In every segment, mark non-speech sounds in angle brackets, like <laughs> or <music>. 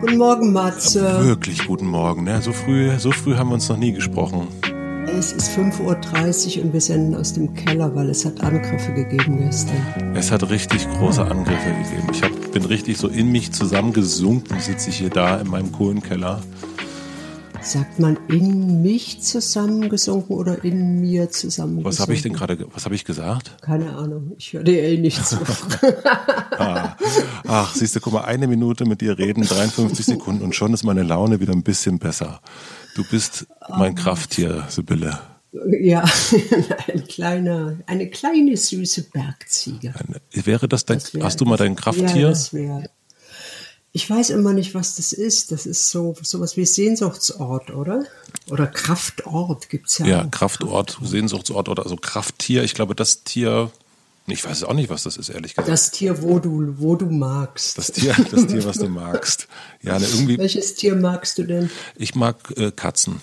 Guten Morgen, Matze. Wirklich guten Morgen. Ne? So, früh, so früh haben wir uns noch nie gesprochen. Es ist 5.30 Uhr und wir senden aus dem Keller, weil es hat Angriffe gegeben gestern. Es hat richtig große Angriffe gegeben. Ich hab, bin richtig so in mich zusammengesunken, sitze ich hier da in meinem Kohlenkeller. Sagt man in mich zusammengesunken oder in mir zusammengesunken? Was habe ich denn gerade, was habe ich gesagt? Keine Ahnung, ich höre dir eh nicht zu. ah. Ach, siehst du, guck mal, eine Minute mit dir reden, 53 Sekunden und schon ist meine Laune wieder ein bisschen besser. Du bist mein Krafttier, Sibylle. Ja, <laughs> ein kleiner, eine kleine süße Bergziege. Eine, wäre das dein, das wär, hast du mal dein Krafttier? Ja, das wäre ich weiß immer nicht, was das ist. Das ist so sowas wie Sehnsuchtsort, oder? Oder Kraftort gibt's ja. Ja, Kraftort, Kraftort, Sehnsuchtsort oder also Krafttier. Ich glaube, das Tier, ich weiß auch nicht, was das ist, ehrlich gesagt. Das Tier, wo du, wo du magst. Das Tier, das Tier, was du magst. Ja, ne, irgendwie. Welches Tier magst du denn? Ich mag äh, Katzen.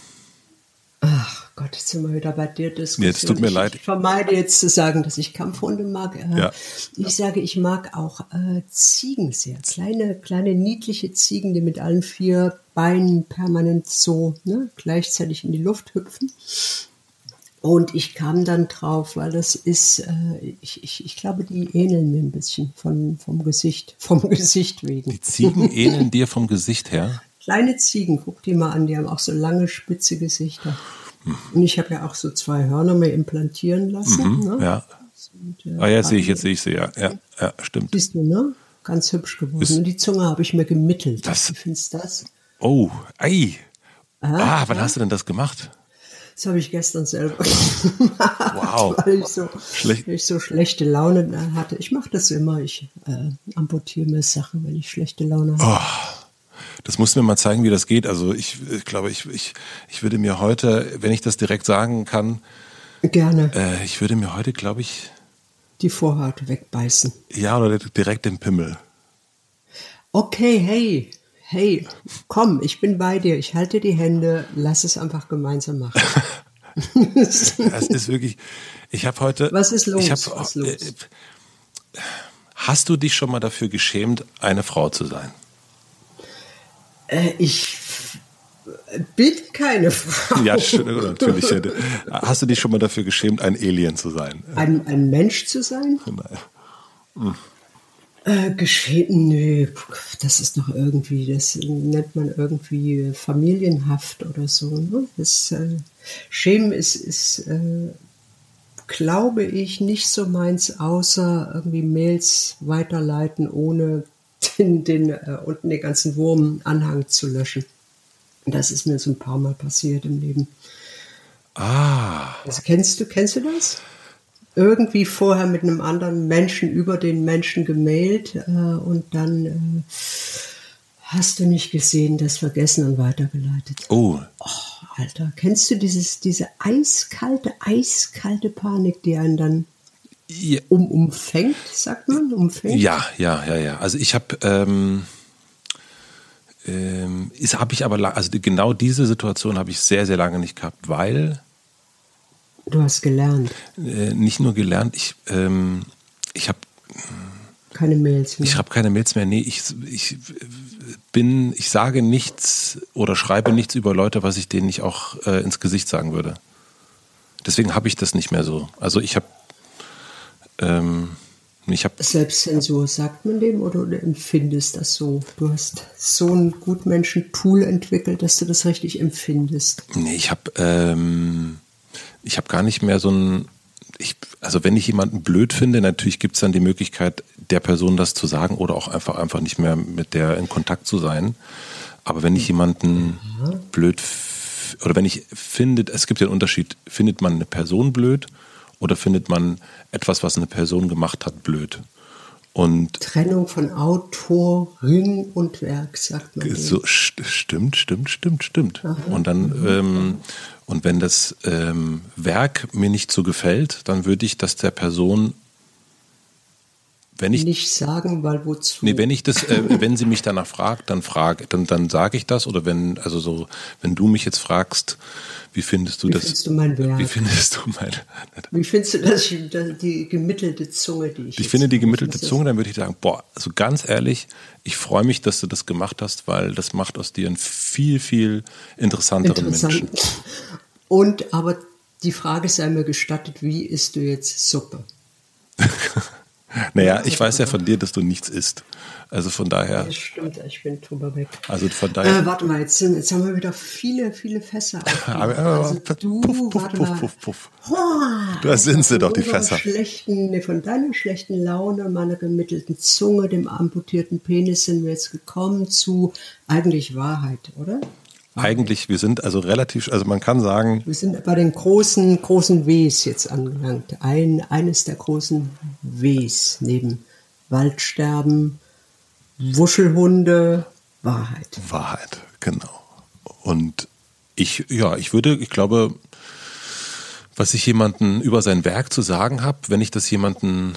Ach Gott, jetzt sind wir wieder bei dir Diskussion. Jetzt tut mir ich, leid. Ich vermeide jetzt zu sagen, dass ich Kampfhunde mag. Äh, ja. Ich sage, ich mag auch äh, Ziegen sehr. Kleine, kleine, niedliche Ziegen, die mit allen vier Beinen permanent so ne, gleichzeitig in die Luft hüpfen. Und ich kam dann drauf, weil das ist, äh, ich, ich, ich glaube, die ähneln mir ein bisschen von, vom Gesicht, <laughs> vom Gesicht wegen. Die Ziegen <laughs> ähneln dir vom Gesicht her? Kleine Ziegen, guck die mal an, die haben auch so lange, spitze Gesichter. Und ich habe ja auch so zwei Hörner mir implantieren lassen. Mhm, ne? Ja. Und, äh, ah ja, sehe ich, jetzt sehe ich sie, ja. ja. Ja, stimmt. Siehst du, ne? Ganz hübsch geworden. Ist, Und die Zunge habe ich mir gemittelt. Das, Wie findest du das? Oh, ei. Ah, ah wann hast du denn das gemacht? Das habe ich gestern selber gemacht, wow. <laughs> weil ich so, Schlecht. ich so schlechte Laune hatte. Ich mache das immer. Ich äh, amputiere mir Sachen, wenn ich schlechte Laune habe. Oh. Das musst du mir mal zeigen, wie das geht. Also ich, ich glaube, ich, ich, ich würde mir heute, wenn ich das direkt sagen kann, gerne. Äh, ich würde mir heute, glaube ich, die Vorhaut wegbeißen. Ja, oder direkt den Pimmel. Okay, hey, hey, komm, ich bin bei dir. Ich halte die Hände, lass es einfach gemeinsam machen. <laughs> es ist wirklich. Ich habe heute. Was ist los? Hab, Was ist los? Äh, hast du dich schon mal dafür geschämt, eine Frau zu sein? Äh, ich bin keine Frau. Ja, natürlich. Hast du dich schon mal dafür geschämt, ein Alien zu sein? Ein, ein Mensch zu sein? Nein. Hm. Äh, geschehen, nö, das ist doch irgendwie, das nennt man irgendwie familienhaft oder so. Ne? Das äh, Schämen ist, ist äh, glaube ich, nicht so meins, außer irgendwie Mails weiterleiten, ohne <laughs> den, den äh, unten den ganzen Wurmanhang zu löschen. Das ist mir so ein paar Mal passiert im Leben. Ah. Also kennst du, kennst du das? Irgendwie vorher mit einem anderen Menschen über den Menschen gemailt äh, und dann äh, hast du nicht gesehen, das vergessen und weitergeleitet. Oh. oh. Alter, kennst du dieses, diese eiskalte, eiskalte Panik, die einen dann ja. um, umfängt, sagt man? Umfängt? Ja, ja, ja, ja. Also ich habe, ähm, ähm, ist habe ich aber, also genau diese Situation habe ich sehr, sehr lange nicht gehabt, weil du hast gelernt. Äh, nicht nur gelernt, ich, ähm, ich habe keine Mails mehr. Ich habe keine Mails mehr. Nee, ich, ich bin, ich sage nichts oder schreibe nichts über Leute, was ich denen nicht auch äh, ins Gesicht sagen würde. Deswegen habe ich das nicht mehr so. Also ich habe ähm, ich habe Selbstzensur, sagt man dem oder, oder empfindest das so? Du hast so ein Gutmenschen-Tool entwickelt, dass du das richtig empfindest. Nee, ich habe ähm, ich gar nicht mehr so ein ich, also wenn ich jemanden blöd finde, natürlich gibt es dann die Möglichkeit, der Person das zu sagen oder auch einfach einfach nicht mehr mit der in Kontakt zu sein. Aber wenn ich jemanden ja. blöd oder wenn ich finde, es gibt ja einen Unterschied, findet man eine Person blöd oder findet man etwas, was eine Person gemacht hat, blöd? Und Trennung von Autorin und Werk, sagt man. So, stimmt, stimmt, stimmt, stimmt. Aha. Und dann, ähm, und wenn das ähm, Werk mir nicht so gefällt, dann würde ich das der Person wenn ich, nicht sagen, weil wozu? Nee, wenn ich das, äh, <laughs> wenn sie mich danach fragt, dann frage, dann, dann sage ich das. Oder wenn, also so, wenn du mich jetzt fragst, wie findest du wie das? Findest du mein Werk? Wie findest du mein Wie findest du das, die gemittelte Zunge, die ich Ich finde die gemittelte Zunge, dann würde ich sagen, boah, also ganz ehrlich, ich freue mich, dass du das gemacht hast, weil das macht aus dir einen viel, viel interessanteren Interessant. Menschen. <laughs> Und aber die Frage sei mir gestattet, wie isst du jetzt Suppe? <laughs> Naja, ich weiß ja von dir, dass du nichts isst. Also von daher. Das stimmt, ich bin drüber weg. Also von daher. Äh, warte mal, jetzt, sind, jetzt haben wir wieder viele, viele Fässer. also du, puff, puff, puff, puff, puff. da sind sie doch, die Fässer. Schlechten, nee, von deiner schlechten Laune, meiner gemittelten Zunge, dem amputierten Penis sind wir jetzt gekommen zu eigentlich Wahrheit, oder? Eigentlich, wir sind also relativ, also man kann sagen. Wir sind bei den großen, großen Ws jetzt angelangt. Ein, eines der großen Ws neben Waldsterben, Wuschelhunde, Wahrheit. Wahrheit, genau. Und ich, ja, ich würde, ich glaube, was ich jemanden über sein Werk zu sagen habe, wenn ich das jemanden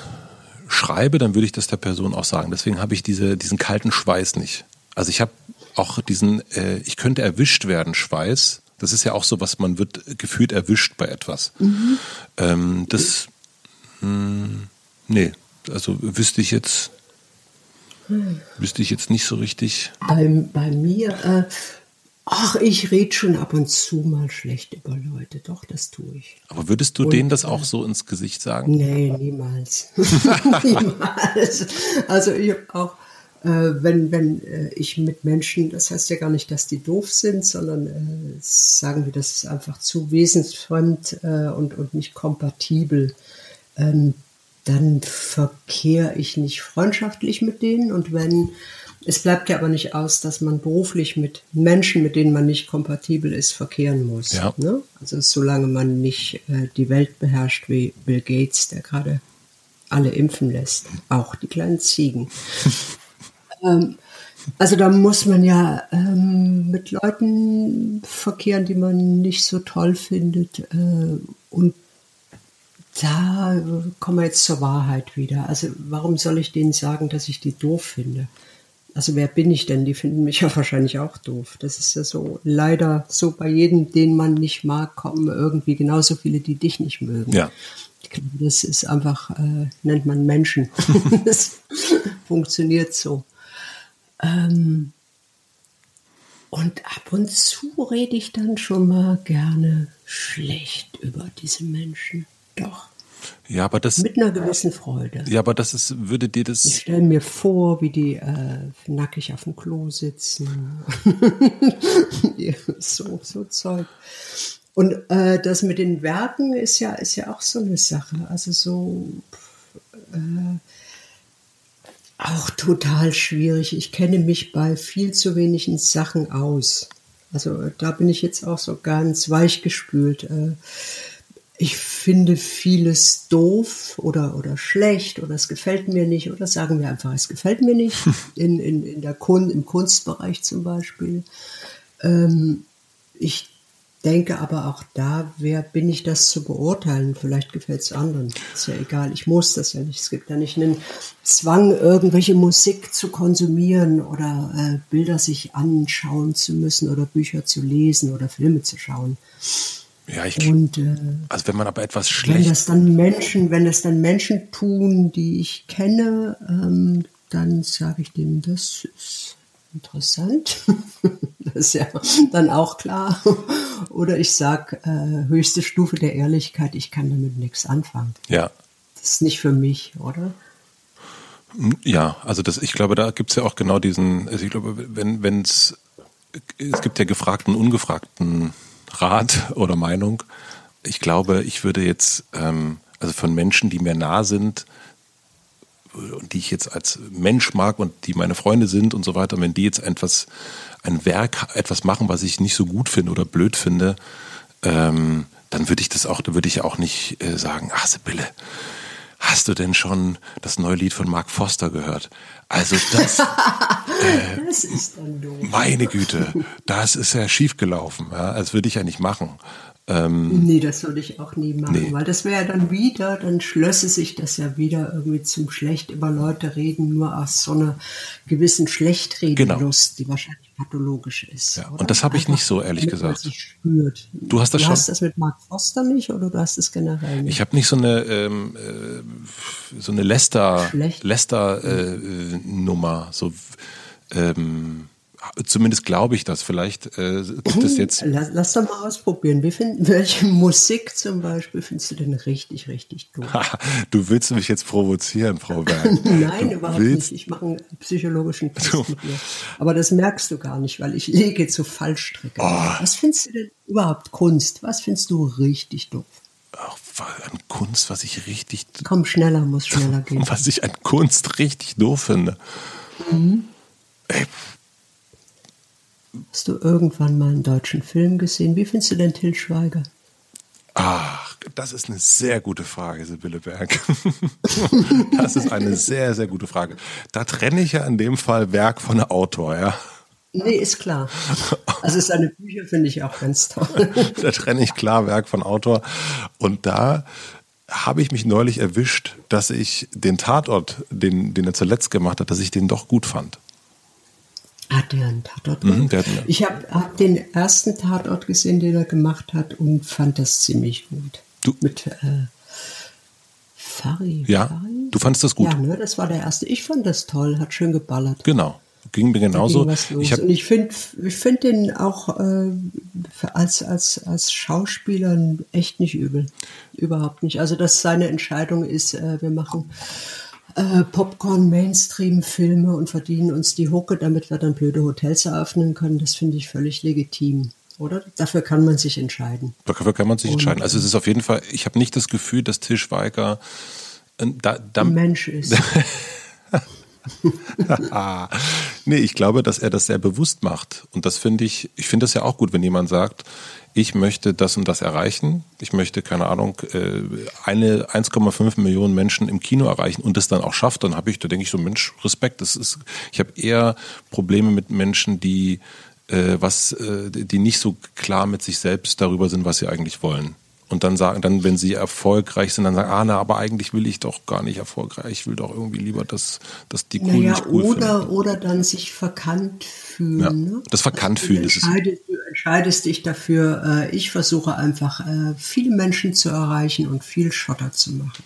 schreibe, dann würde ich das der Person auch sagen. Deswegen habe ich diese, diesen kalten Schweiß nicht. Also ich habe auch diesen, äh, ich könnte erwischt werden, Schweiß. Das ist ja auch so, was man wird gefühlt erwischt bei etwas. Mhm. Ähm, das, mh, hm, nee, also wüsste ich jetzt, wüsste ich jetzt nicht so richtig. Bei, bei mir, äh, ach, ich rede schon ab und zu mal schlecht über Leute. Doch, das tue ich. Aber würdest du und, denen das auch äh, so ins Gesicht sagen? Nee, niemals. <laughs> niemals. Also ich habe auch wenn, wenn äh, ich mit Menschen, das heißt ja gar nicht, dass die doof sind, sondern äh, sagen wir, das ist einfach zu wesensfremd äh, und, und nicht kompatibel, ähm, dann verkehre ich nicht freundschaftlich mit denen. Und wenn, es bleibt ja aber nicht aus, dass man beruflich mit Menschen, mit denen man nicht kompatibel ist, verkehren muss. Ja. Ne? Also solange man nicht äh, die Welt beherrscht wie Bill Gates, der gerade alle impfen lässt, auch die kleinen Ziegen. <laughs> Ähm, also da muss man ja ähm, mit Leuten verkehren, die man nicht so toll findet. Äh, und da kommen wir jetzt zur Wahrheit wieder. Also warum soll ich denen sagen, dass ich die doof finde? Also wer bin ich denn? Die finden mich <laughs> ja wahrscheinlich auch doof. Das ist ja so leider so bei jedem, den man nicht mag, kommen irgendwie genauso viele, die dich nicht mögen. Ja. Das ist einfach, äh, nennt man Menschen. <laughs> das funktioniert so. Ähm, und ab und zu rede ich dann schon mal gerne schlecht über diese Menschen. Doch. Ja, aber das. Mit einer gewissen Freude. Ja, aber das ist, würde dir das. Ich stelle mir vor, wie die äh, nackig auf dem Klo sitzen. <laughs> so, so Zeug. Und äh, das mit den Werken ist ja, ist ja auch so eine Sache. Also so. Äh, auch total schwierig. Ich kenne mich bei viel zu wenigen Sachen aus. Also da bin ich jetzt auch so ganz weichgespült. Äh, ich finde vieles doof oder, oder schlecht oder es gefällt mir nicht oder sagen wir einfach, es gefällt mir nicht. <laughs> In, in, in der Kun im Kunstbereich zum Beispiel. Ähm, ich denke aber auch da, wer bin ich das zu beurteilen? Vielleicht gefällt es anderen. Ist ja egal, ich muss das ja nicht. Es gibt ja nicht einen Zwang, irgendwelche Musik zu konsumieren oder äh, Bilder sich anschauen zu müssen oder Bücher zu lesen oder Filme zu schauen. Ja, ich und, äh, also wenn man aber etwas schlecht. Wenn das dann Menschen, wenn das dann Menschen tun, die ich kenne, ähm, dann sage ich denen, das ist interessant. <laughs> das ist ja dann auch klar. Oder ich sage, äh, höchste Stufe der Ehrlichkeit, ich kann damit nichts anfangen. Ja. Das ist nicht für mich, oder? Ja, also das, ich glaube, da gibt es ja auch genau diesen, also ich glaube, wenn es, es gibt ja gefragten, ungefragten Rat <laughs> oder Meinung. Ich glaube, ich würde jetzt, ähm, also von Menschen, die mir nah sind, und die ich jetzt als Mensch mag und die meine Freunde sind und so weiter, wenn die jetzt etwas, ein Werk, etwas machen, was ich nicht so gut finde oder blöd finde, ähm, dann würde ich das auch, dann würde ich auch nicht äh, sagen, ach Sibylle, hast du denn schon das neue Lied von Mark Foster gehört? Also das, <laughs> äh, das ist dann doof. Meine Güte, das ist ja schief gelaufen. Ja, das würde ich ja nicht machen. Ähm, nee, das würde ich auch nie machen, nee. weil das wäre ja dann wieder, dann schlösse sich das ja wieder irgendwie zum schlecht über Leute reden, nur aus so einer gewissen Schlechtredenlust, genau. die wahrscheinlich pathologisch ist. Ja, und das habe ich nicht so, ehrlich gesagt. Du hast das du schon. hast das mit Mark Foster nicht oder du hast es generell nicht? Ich habe nicht so eine ähm, äh, so eine Lester Lester äh, Nummer so ähm, Zumindest glaube ich das. Vielleicht äh, gibt es jetzt. Lass, lass doch mal ausprobieren. Wie find, <laughs> welche Musik zum Beispiel findest du denn richtig, richtig gut? <laughs> du willst mich jetzt provozieren, Frau <laughs> Berg. Nein, du überhaupt willst... nicht. Ich mache einen psychologischen Test du... mit dir. Aber das merkst du gar nicht, weil ich lege zu Fallstrecke. Oh. Was findest du denn überhaupt Kunst? Was findest du richtig doof? Ach, an Kunst, was ich richtig. Komm, schneller, muss schneller gehen. Was ich an Kunst richtig doof finde. Mhm. Ey, Hast du irgendwann mal einen deutschen Film gesehen? Wie findest du denn Till Schweiger? Ach, das ist eine sehr gute Frage, Sibylle Berg. <laughs> das ist eine sehr, sehr gute Frage. Da trenne ich ja in dem Fall Werk von Autor, ja. Nee, ist klar. Also seine Bücher finde ich auch ganz toll. <laughs> da trenne ich klar Werk von Autor. Und da habe ich mich neulich erwischt, dass ich den Tatort, den, den er zuletzt gemacht hat, dass ich den doch gut fand. Hat der einen Tatort mhm, gemacht? Mhm, ich habe hab den ersten Tatort gesehen, den er gemacht hat und fand das ziemlich gut. Du? Mit äh, Fari. Ja, Fari? du fandest das gut? Ja, ne, das war der erste. Ich fand das toll, hat schön geballert. Genau. Ging mir genauso. Ich und ich finde ich find den auch äh, als, als, als Schauspieler echt nicht übel. Überhaupt nicht. Also, dass seine Entscheidung ist, äh, wir machen äh, Popcorn-Mainstream-Filme und verdienen uns die Hucke, damit wir dann blöde Hotels eröffnen können. Das finde ich völlig legitim. Oder? Dafür kann man sich entscheiden. Dafür kann man sich und, entscheiden. Also es ist auf jeden Fall, ich habe nicht das Gefühl, dass Til Schweiger äh, da, da, ein Mensch ist. <laughs> <laughs> nee, ich glaube, dass er das sehr bewusst macht. Und das finde ich, ich finde das ja auch gut, wenn jemand sagt, ich möchte das und das erreichen. Ich möchte, keine Ahnung, äh, eine 1,5 Millionen Menschen im Kino erreichen und das dann auch schafft, dann habe ich, da denke ich so, Mensch, Respekt. Das ist, ich habe eher Probleme mit Menschen, die äh, was, äh, die nicht so klar mit sich selbst darüber sind, was sie eigentlich wollen und dann sagen, dann, wenn sie erfolgreich sind, dann sagen, ah, na, aber eigentlich will ich doch gar nicht erfolgreich. Ich will doch irgendwie lieber, dass, dass die cool naja, cool oder, finden. Oder dann sich verkannt fühlen. Ja, ne? Das verkannt also, fühlen ist es. Du entscheidest dich dafür, äh, ich versuche einfach, äh, viele Menschen zu erreichen und viel Schotter zu machen.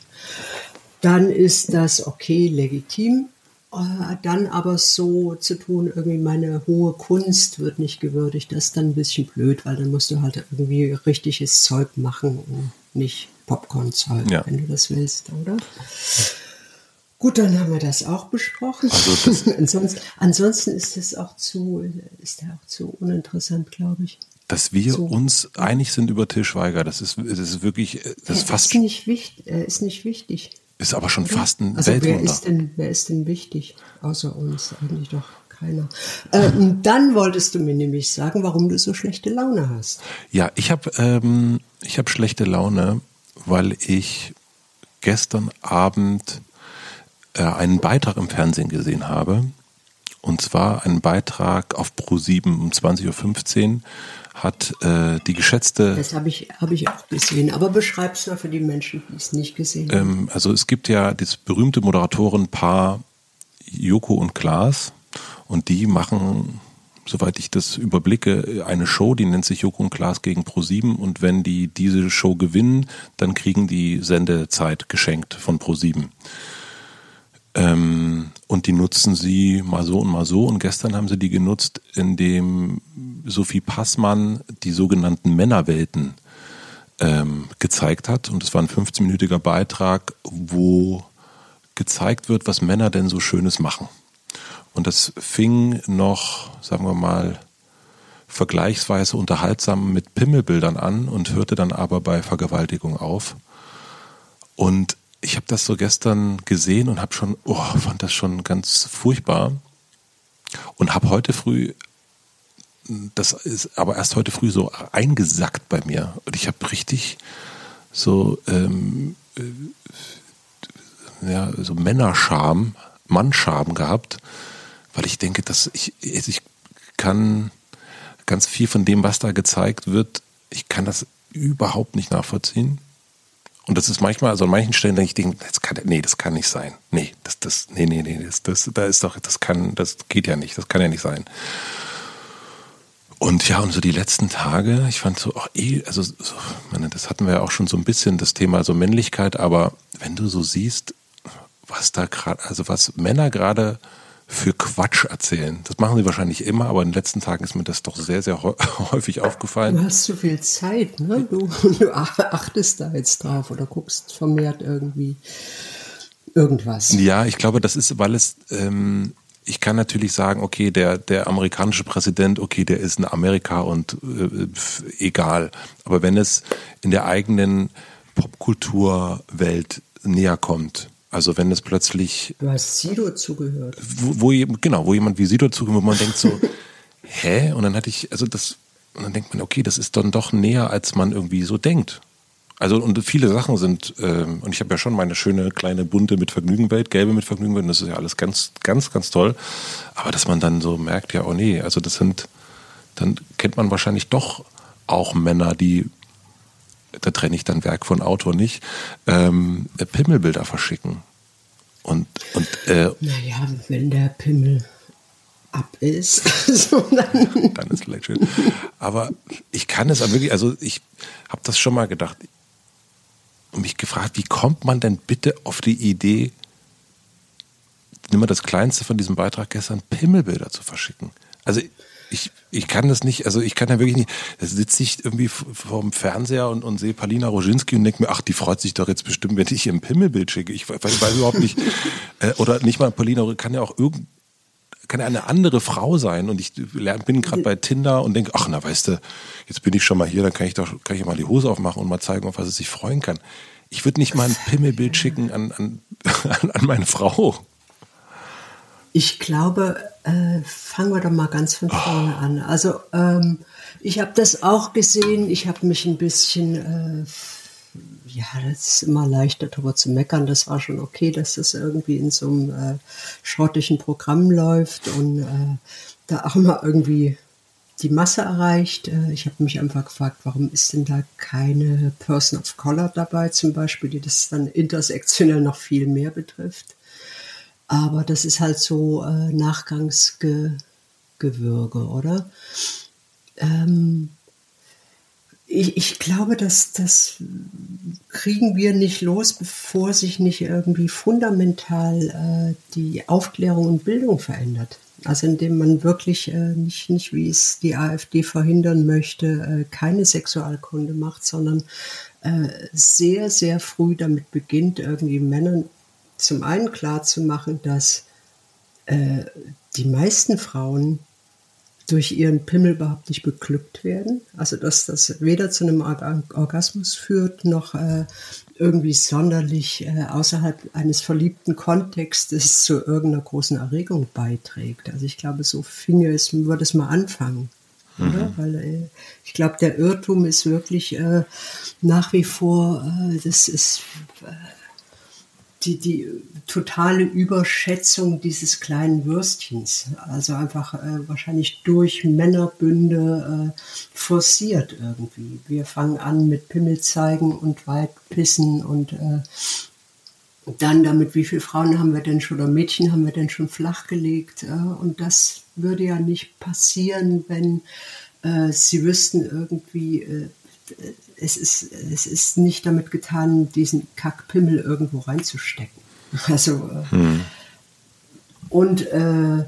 Dann ist das okay, legitim. Äh, dann aber so zu tun, irgendwie meine hohe Kunst wird nicht gewürdigt, das ist dann ein bisschen blöd, weil dann musst du halt irgendwie richtiges Zeug machen und nicht Popcorn-Zeug, ja. wenn du das willst, oder? Gut, dann haben wir das auch besprochen. Also <laughs> das ansonsten, ansonsten ist es auch zu, ist der auch zu uninteressant, glaube ich. Dass wir so. uns einig sind über Til Schweiger, das ist, das ist wirklich, das ist fast. Ist nicht wichtig, ist nicht wichtig. Ist aber schon fast ein also Weltwunder. Wer ist, denn, wer ist denn wichtig außer uns? Eigentlich doch keiner. Ähm, dann wolltest du mir nämlich sagen, warum du so schlechte Laune hast. Ja, ich habe ähm, ich hab schlechte Laune, weil ich gestern Abend äh, einen Beitrag im Fernsehen gesehen habe. Und zwar einen Beitrag auf Pro7 um 20.15 Uhr hat äh, die geschätzte. Das habe ich, hab ich auch gesehen, aber beschreib es mal für die Menschen, die es nicht gesehen haben. Ähm, also es gibt ja das berühmte Moderatorenpaar Joko und Klaas und die machen, soweit ich das überblicke, eine Show, die nennt sich Joko und Klaas gegen Pro7 und wenn die diese Show gewinnen, dann kriegen die Sendezeit geschenkt von Pro7. Ähm, und die nutzen sie mal so und mal so. Und gestern haben sie die genutzt, indem Sophie Passmann die sogenannten Männerwelten ähm, gezeigt hat. Und es war ein 15-minütiger Beitrag, wo gezeigt wird, was Männer denn so Schönes machen. Und das fing noch, sagen wir mal, vergleichsweise unterhaltsam mit Pimmelbildern an und hörte dann aber bei Vergewaltigung auf. Und ich habe das so gestern gesehen und habe schon, oh, fand das schon ganz furchtbar und habe heute früh, das ist aber erst heute früh so eingesackt bei mir und ich habe richtig so ähm, äh, ja so Männerscham, Mannscham gehabt, weil ich denke, dass ich ich kann ganz viel von dem, was da gezeigt wird, ich kann das überhaupt nicht nachvollziehen. Und das ist manchmal, also an manchen Stellen denke ich, das kann, nee, das kann nicht sein. Nee, das, das, nee, nee, nee, das, das, da ist doch, das kann, das geht ja nicht, das kann ja nicht sein. Und ja, und so die letzten Tage, ich fand so, auch eh, also, so, meine, das hatten wir ja auch schon so ein bisschen, das Thema so Männlichkeit, aber wenn du so siehst, was da gerade, also was Männer gerade für Quatsch erzählen. Das machen sie wahrscheinlich immer, aber in den letzten Tagen ist mir das doch sehr, sehr <laughs> häufig aufgefallen. Du hast zu viel Zeit, ne? Du, <laughs> du achtest da jetzt drauf oder guckst vermehrt irgendwie irgendwas. Ja, ich glaube, das ist, weil es, ähm, ich kann natürlich sagen, okay, der, der amerikanische Präsident, okay, der ist in Amerika und äh, egal. Aber wenn es in der eigenen Popkulturwelt näher kommt, also wenn es plötzlich. Du hast Sido zugehört. Wo, wo, genau, wo jemand wie Sido zugehört, wo man denkt so, <laughs> hä? Und dann hatte ich, also das, und dann denkt man, okay, das ist dann doch näher, als man irgendwie so denkt. Also und viele Sachen sind, ähm, und ich habe ja schon meine schöne kleine bunte mit Vergnügenwelt, gelbe mit Vergnügenwelt, und das ist ja alles ganz, ganz, ganz toll. Aber dass man dann so merkt, ja, oh nee, also das sind, dann kennt man wahrscheinlich doch auch Männer, die da trenne ich dann Werk von Autor nicht, ähm, Pimmelbilder verschicken. Und, und äh, naja, wenn der Pimmel ab ist, <laughs> so dann. dann ist vielleicht schön. Aber ich kann es aber wirklich, also ich habe das schon mal gedacht und mich gefragt, wie kommt man denn bitte auf die Idee, nimm mal das Kleinste von diesem Beitrag gestern, Pimmelbilder zu verschicken? Also ich, ich kann das nicht, also ich kann ja wirklich nicht, da sitze ich irgendwie vorm Fernseher und, und sehe Palina Roginski und denke mir, ach, die freut sich doch jetzt bestimmt, wenn ich ihr ein Pimmelbild schicke. Ich weiß, weiß überhaupt nicht, <laughs> äh, oder nicht mal Palina, kann ja auch irgend, kann ja eine andere Frau sein und ich bin gerade bei Tinder und denke, ach na weißt du, jetzt bin ich schon mal hier, dann kann ich doch kann ich mal die Hose aufmachen und mal zeigen, auf was es sich freuen kann. Ich würde nicht mal ein Pimmelbild schicken an, an, <laughs> an meine Frau. Ich glaube, äh, fangen wir doch mal ganz von vorne an. Also ähm, ich habe das auch gesehen. Ich habe mich ein bisschen, äh, ja, das ist immer leichter darüber zu meckern. Das war schon okay, dass das irgendwie in so einem äh, schrottischen Programm läuft und äh, da auch mal irgendwie die Masse erreicht. Äh, ich habe mich einfach gefragt, warum ist denn da keine Person of Color dabei zum Beispiel, die das dann intersektionell noch viel mehr betrifft. Aber das ist halt so äh, Nachgangsgewürge, oder? Ähm, ich, ich, glaube, dass das kriegen wir nicht los, bevor sich nicht irgendwie fundamental äh, die Aufklärung und Bildung verändert. Also indem man wirklich äh, nicht, nicht, wie es die AfD verhindern möchte, äh, keine Sexualkunde macht, sondern äh, sehr, sehr früh damit beginnt, irgendwie Männern zum einen klar zu machen, dass äh, die meisten Frauen durch ihren Pimmel überhaupt nicht beglückt werden. Also dass das weder zu einem Orgasmus führt, noch äh, irgendwie sonderlich äh, außerhalb eines verliebten Kontextes zu irgendeiner großen Erregung beiträgt. Also ich glaube, so finge es, würde es mal anfangen. Mhm. Weil äh, ich glaube, der Irrtum ist wirklich äh, nach wie vor, äh, das ist äh, die, die totale Überschätzung dieses kleinen Würstchens. Also einfach äh, wahrscheinlich durch Männerbünde äh, forciert irgendwie. Wir fangen an mit Pimmel zeigen und weit pissen und äh, dann damit, wie viele Frauen haben wir denn schon oder Mädchen haben wir denn schon flachgelegt. Äh, und das würde ja nicht passieren, wenn äh, sie wüssten irgendwie, äh, es ist, es ist nicht damit getan, diesen Kackpimmel irgendwo reinzustecken. <laughs> Also, äh, hm. und äh,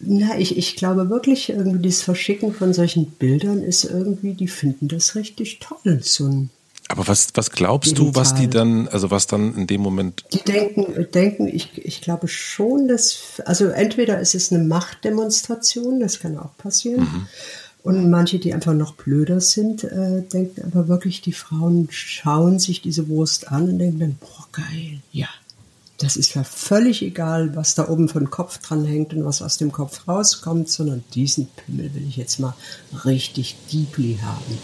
na, ich, ich glaube wirklich, irgendwie das Verschicken von solchen Bildern ist irgendwie, die finden das richtig toll. So ein aber was, was glaubst digital. du, was die dann, also was dann in dem Moment. Die denken, denken ich, ich glaube schon, dass, also entweder ist es eine Machtdemonstration, das kann auch passieren. Mhm. Und manche, die einfach noch blöder sind, äh, denken aber wirklich, die Frauen schauen sich diese Wurst an und denken dann, boah, geil, ja. Das ist ja völlig egal, was da oben von Kopf dran hängt und was aus dem Kopf rauskommt, sondern diesen Pimmel will ich jetzt mal richtig deeply haben.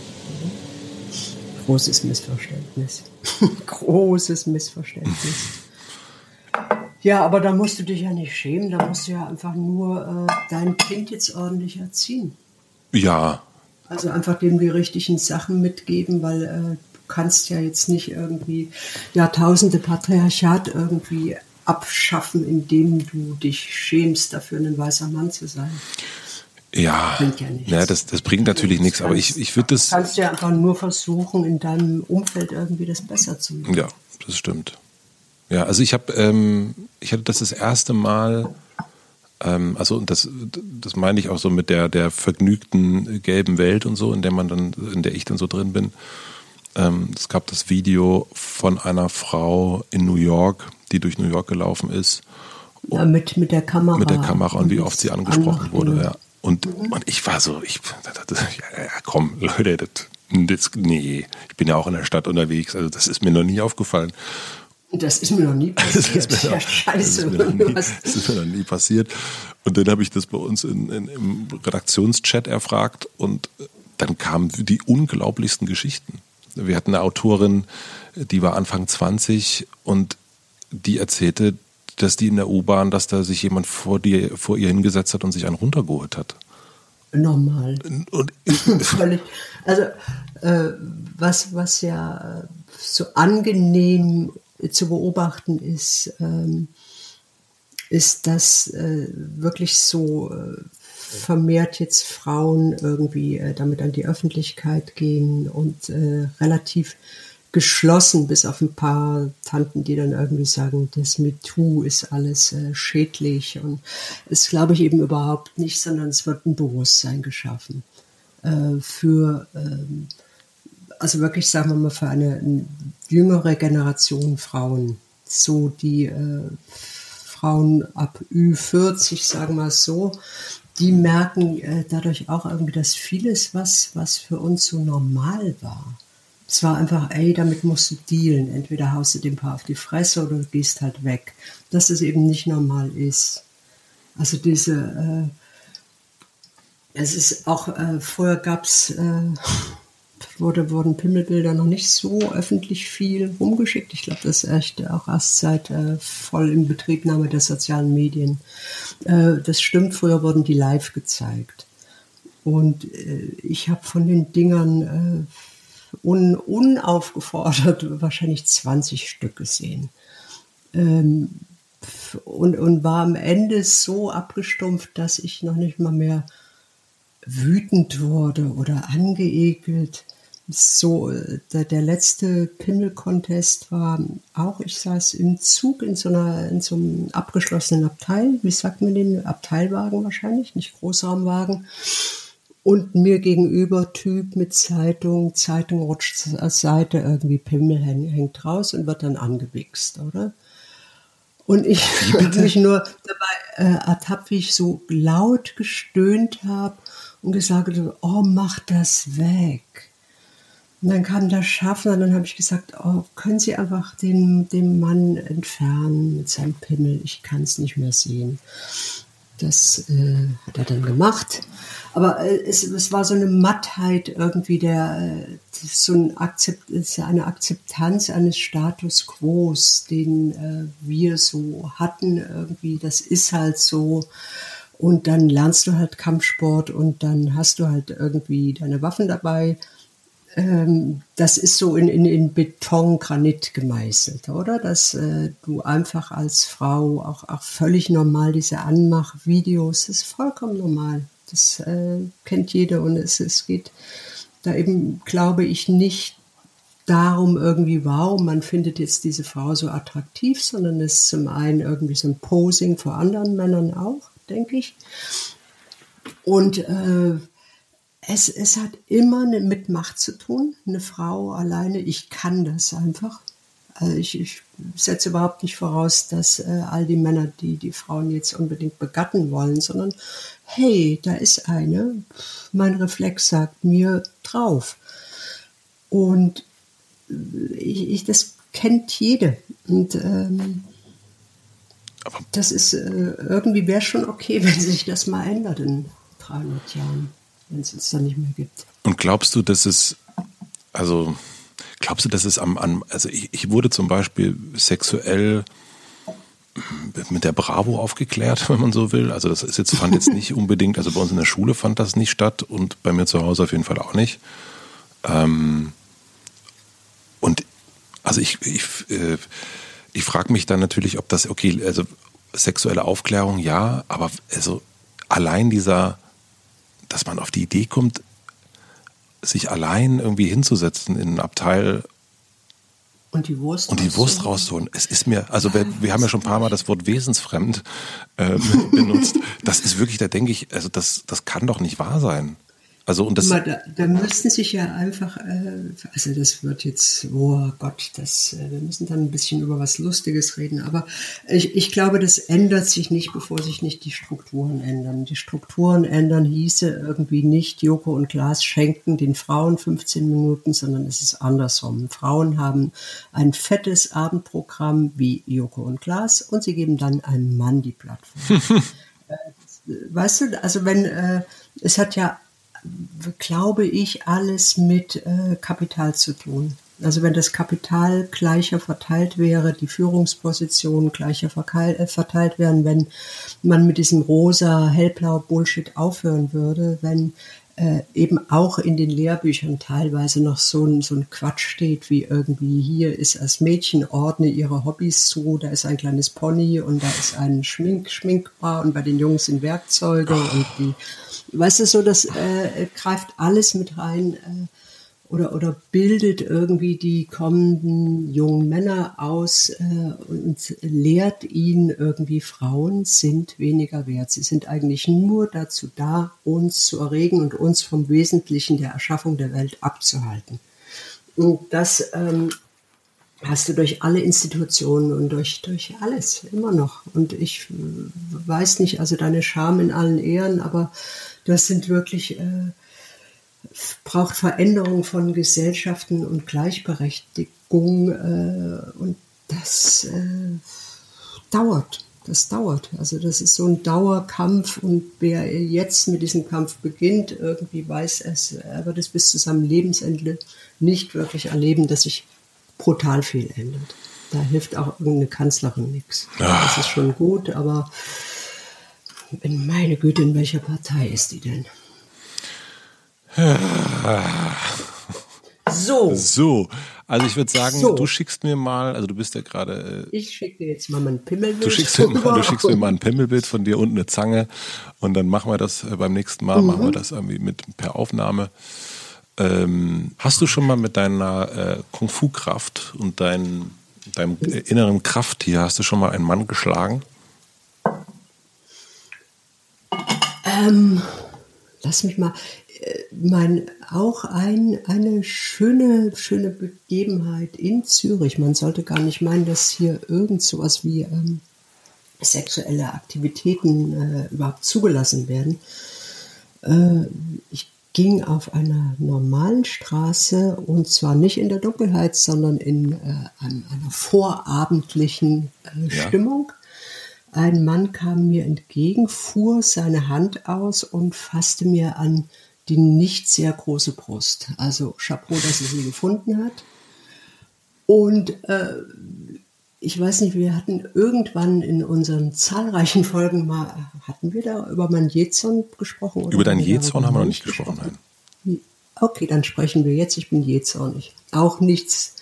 Großes Missverständnis. <laughs> Großes Missverständnis. Ja, aber da musst du dich ja nicht schämen, da musst du ja einfach nur äh, dein Kind jetzt ordentlich erziehen. Ja, Also einfach dem die richtigen Sachen mitgeben, weil äh, du kannst ja jetzt nicht irgendwie Jahrtausende Patriarchat irgendwie abschaffen, indem du dich schämst, dafür ein weißer Mann zu sein. Ja, bringt ja, nichts. ja das, das bringt natürlich das nichts, aber ich, ich würde das. Du kannst ja einfach nur versuchen, in deinem Umfeld irgendwie das besser zu machen. Ja, das stimmt. Ja, also ich habe, ähm, ich hatte das das erste Mal, also das, das meine ich auch so mit der, der vergnügten gelben Welt und so, in der man dann, in der ich dann so drin bin. Ähm, es gab das Video von einer Frau in New York, die durch New York gelaufen ist. Ja, mit, mit der Kamera. Mit der Kamera und wie oft sie angesprochen wurde, ja. Und, mhm. und ich war so, ich, ja, komm, Leute, das, das, nee, ich bin ja auch in der Stadt unterwegs, also das ist mir noch nie aufgefallen. Das ist mir noch nie passiert. <laughs> Das ist mir noch, <laughs> ja, scheiße. Das ist, mir noch nie, ist mir noch nie passiert. Und dann habe ich das bei uns in, in, im Redaktionschat erfragt und dann kamen die unglaublichsten Geschichten. Wir hatten eine Autorin, die war Anfang 20 und die erzählte, dass die in der U-Bahn, dass da sich jemand vor, dir, vor ihr hingesetzt hat und sich einen runtergeholt hat. Normal. Und, <laughs> Völlig. Also äh, was, was ja so angenehm zu beobachten ist, ähm, ist, dass äh, wirklich so äh, vermehrt jetzt Frauen irgendwie äh, damit an die Öffentlichkeit gehen und relativ geschlossen, bis auf ein paar Tanten, die dann irgendwie sagen, das MeToo ist alles schädlich und es glaube ich eben überhaupt nicht, sondern es wird ein Bewusstsein geschaffen für, ähm, also wirklich sagen wir mal für eine, jüngere Generation Frauen, so die äh, Frauen ab Ü40, sagen wir es so, die merken äh, dadurch auch irgendwie, dass vieles, was, was für uns so normal war, es war einfach, ey, damit musst du dealen. Entweder haust du dem Paar auf die Fresse oder du gehst halt weg. Dass es eben nicht normal ist. Also diese, äh, es ist auch, äh, vorher gab es, äh, wurde, wurden Pimmelbilder noch nicht so öffentlich viel rumgeschickt. Ich glaube, das ist echt auch erst seit äh, voll in Betriebnahme der sozialen Medien. Äh, das stimmt, früher wurden die live gezeigt. Und äh, ich habe von den Dingern äh, un, unaufgefordert wahrscheinlich 20 Stück gesehen. Ähm, und, und war am Ende so abgestumpft, dass ich noch nicht mal mehr wütend wurde oder angeekelt. So, der, der letzte Pimmel-Contest war auch, ich saß im Zug in so, einer, in so einem abgeschlossenen Abteil, wie sagt man den? Abteilwagen wahrscheinlich, nicht Großraumwagen und mir gegenüber Typ mit Zeitung, Zeitung rutscht als Seite, irgendwie Pimmel hängt raus und wird dann angewichst, oder? Und ich <laughs> habe mich nur dabei äh, ertappt, wie ich so laut gestöhnt habe und gesagt habe, oh, mach das weg. Und dann kam der Schaffner und dann habe ich gesagt, oh, können Sie einfach den, den Mann entfernen mit seinem Pimmel, ich kann es nicht mehr sehen. Das äh, hat er dann gemacht. Aber äh, es, es war so eine Mattheit irgendwie, der äh, so ein Akzept, eine Akzeptanz eines Status quo, den äh, wir so hatten irgendwie. Das ist halt so. Und dann lernst du halt Kampfsport und dann hast du halt irgendwie deine Waffen dabei. Ähm, das ist so in, in, in Beton, Granit gemeißelt, oder? Dass äh, du einfach als Frau auch, auch völlig normal diese Anmachvideos, das ist vollkommen normal. Das äh, kennt jeder und es, es geht da eben, glaube ich, nicht darum irgendwie, wow, man findet jetzt diese Frau so attraktiv, sondern es ist zum einen irgendwie so ein Posing vor anderen Männern auch, denke ich. Und äh, es, es hat immer mit Macht zu tun. Eine Frau alleine, ich kann das einfach. Also ich, ich setze überhaupt nicht voraus, dass äh, all die Männer, die die Frauen jetzt unbedingt begatten wollen, sondern hey, da ist eine, mein Reflex sagt mir drauf. Und ich, ich das kennt jede. Und ähm, das ist äh, irgendwie wäre schon okay, <laughs> wenn sich das mal ändert in 300 Jahren, wenn es es dann nicht mehr gibt. Und glaubst du, dass es, also glaubst du, dass es am, am also ich, ich wurde zum Beispiel sexuell mit der Bravo aufgeklärt, <laughs> wenn man so will. Also das ist jetzt, fand jetzt nicht unbedingt, also bei uns in der Schule fand das nicht statt und bei mir zu Hause auf jeden Fall auch nicht. Ähm, und also ich, ich, äh, ich frage mich dann natürlich, ob das, okay, also sexuelle Aufklärung ja, aber also allein dieser, dass man auf die Idee kommt, sich allein irgendwie hinzusetzen in einem Abteil und die Wurst, und die Wurst rauszuholen. Es ist mir, also wir, wir haben ja schon ein paar Mal das Wort wesensfremd äh, <laughs> benutzt. Das ist wirklich, da denke ich, also das, das kann doch nicht wahr sein. Also und das da, da müssten sich ja einfach, äh, also das wird jetzt, oh Gott, das, äh, wir müssen dann ein bisschen über was Lustiges reden, aber ich, ich glaube, das ändert sich nicht, bevor sich nicht die Strukturen ändern. Die Strukturen ändern hieße irgendwie nicht, Joko und Glas schenken den Frauen 15 Minuten, sondern es ist andersrum. Frauen haben ein fettes Abendprogramm wie Joko und Glas und sie geben dann einem Mann die Plattform. <laughs> äh, weißt du, also wenn, äh, es hat ja glaube ich, alles mit äh, Kapital zu tun. Also wenn das Kapital gleicher verteilt wäre, die Führungspositionen gleicher äh, verteilt wären, wenn man mit diesem rosa, hellblau Bullshit aufhören würde, wenn äh, eben auch in den Lehrbüchern teilweise noch so ein, so ein Quatsch steht, wie irgendwie hier ist als Mädchen ordne ihre Hobbys zu, da ist ein kleines Pony und da ist ein Schmink, Schminkbar und bei den Jungs sind Werkzeuge und die weißt du, so das äh, greift alles mit rein äh, oder, oder bildet irgendwie die kommenden jungen Männer aus äh, und lehrt ihnen irgendwie, Frauen sind weniger wert. Sie sind eigentlich nur dazu da, uns zu erregen und uns vom Wesentlichen der Erschaffung der Welt abzuhalten. Und das ähm, hast du durch alle Institutionen und durch, durch alles immer noch. Und ich weiß nicht, also deine Scham in allen Ehren, aber das sind wirklich, äh, braucht Veränderung von Gesellschaften und Gleichberechtigung äh, und das äh, dauert. Das dauert. Also das ist so ein Dauerkampf und wer jetzt mit diesem Kampf beginnt, irgendwie weiß es, er wird es bis zu seinem Lebensende nicht wirklich erleben, dass sich brutal viel ändert. Da hilft auch irgendeine Kanzlerin nichts. Das ist schon gut, aber meine Güte, in welcher Partei ist die denn? So. So. Also ich würde sagen, so. du schickst mir mal, also du bist ja gerade. Äh, ich schicke dir jetzt mal mein Pimmelbild. Du schickst, mir mal, du schickst mir mal ein Pimmelbild von dir und eine Zange und dann machen wir das äh, beim nächsten Mal, mhm. machen wir mhm. das irgendwie mit per Aufnahme. Ähm, hast du schon mal mit deiner äh, Kung-Fu-Kraft und dein, deinem inneren Kraft hier, hast du schon mal einen Mann geschlagen? Ähm, lass mich mal, äh, mein, auch ein, eine schöne, schöne Begebenheit in Zürich. Man sollte gar nicht meinen, dass hier irgend sowas wie ähm, sexuelle Aktivitäten äh, überhaupt zugelassen werden. Äh, ich ging auf einer normalen Straße und zwar nicht in der Dunkelheit, sondern in äh, einer vorabendlichen äh, Stimmung. Ein Mann kam mir entgegen, fuhr seine Hand aus und fasste mir an die nicht sehr große Brust. Also Chapeau, dass er sie gefunden hat. Und äh, ich weiß nicht, wir hatten irgendwann in unseren zahlreichen Folgen mal, hatten wir da über mein Jezorn gesprochen? über dein Jezorn haben wir noch nicht gesprochen, gesprochen, nein. Okay, dann sprechen wir jetzt. Ich bin jezornig. Auch nichts,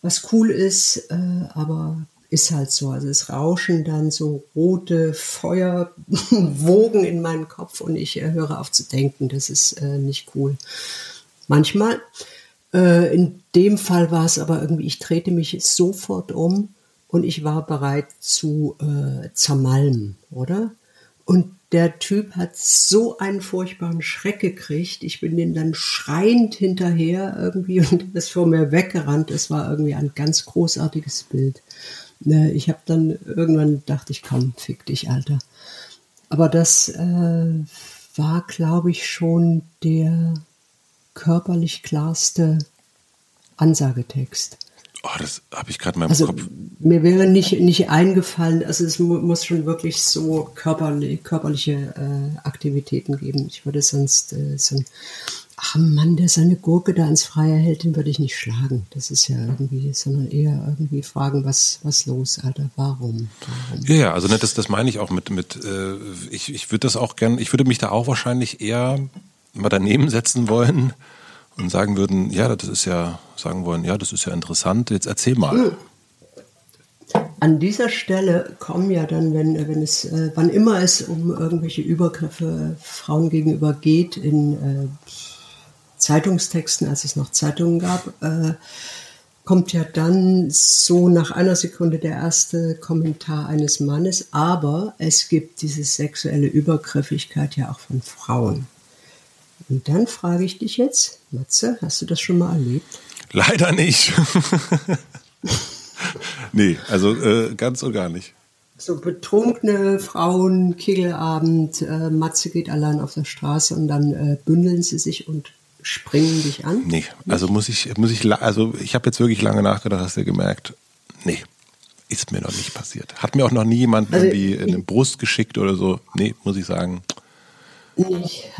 was cool ist, äh, aber ist halt so. Also es rauschen dann so rote Feuerwogen <laughs> in meinen Kopf und ich äh, höre auf zu denken. Das ist äh, nicht cool. Manchmal. Äh, in dem Fall war es aber irgendwie, ich drehte mich sofort um und ich war bereit zu äh, zermalmen, oder? Und der Typ hat so einen furchtbaren Schreck gekriegt. Ich bin dem dann schreiend hinterher irgendwie <laughs> und ist vor mir weggerannt. Es war irgendwie ein ganz großartiges Bild. Ne, ich habe dann irgendwann dachte ich, komm, fick dich, Alter. Aber das äh, war, glaube ich, schon der körperlich klarste Ansagetext. Oh, das habe ich gerade in meinem also, Kopf. Mir wäre nicht, nicht eingefallen, also es mu muss schon wirklich so körperlich, körperliche äh, Aktivitäten geben. Ich würde sonst äh, so ein ach Mann, der seine Gurke da ins Freie hält, den würde ich nicht schlagen. Das ist ja irgendwie, sondern eher irgendwie fragen, was, was los, Alter, warum? warum? Ja, ja, also ne, das, das meine ich auch mit, mit äh, ich, ich würde das auch gern, ich würde mich da auch wahrscheinlich eher mal daneben setzen wollen und sagen würden, ja, das ist ja, sagen wollen, ja, das ist ja interessant, jetzt erzähl mal. Mhm. An dieser Stelle kommen ja dann, wenn, wenn es, äh, wann immer es um irgendwelche Übergriffe Frauen gegenüber geht, in äh, Zeitungstexten, als es noch Zeitungen gab, äh, kommt ja dann so nach einer Sekunde der erste Kommentar eines Mannes, aber es gibt diese sexuelle Übergriffigkeit ja auch von Frauen. Und dann frage ich dich jetzt, Matze, hast du das schon mal erlebt? Leider nicht. <laughs> nee, also äh, ganz und gar nicht. So betrunkene Frauen, Kegelabend, äh, Matze geht allein auf der Straße und dann äh, bündeln sie sich und springen dich an? Nee, also muss ich, muss ich, also ich habe jetzt wirklich lange nachgedacht, hast du gemerkt, nee, ist mir noch nicht passiert. Hat mir auch noch nie jemand also irgendwie in eine Brust geschickt oder so. Nee, muss ich sagen.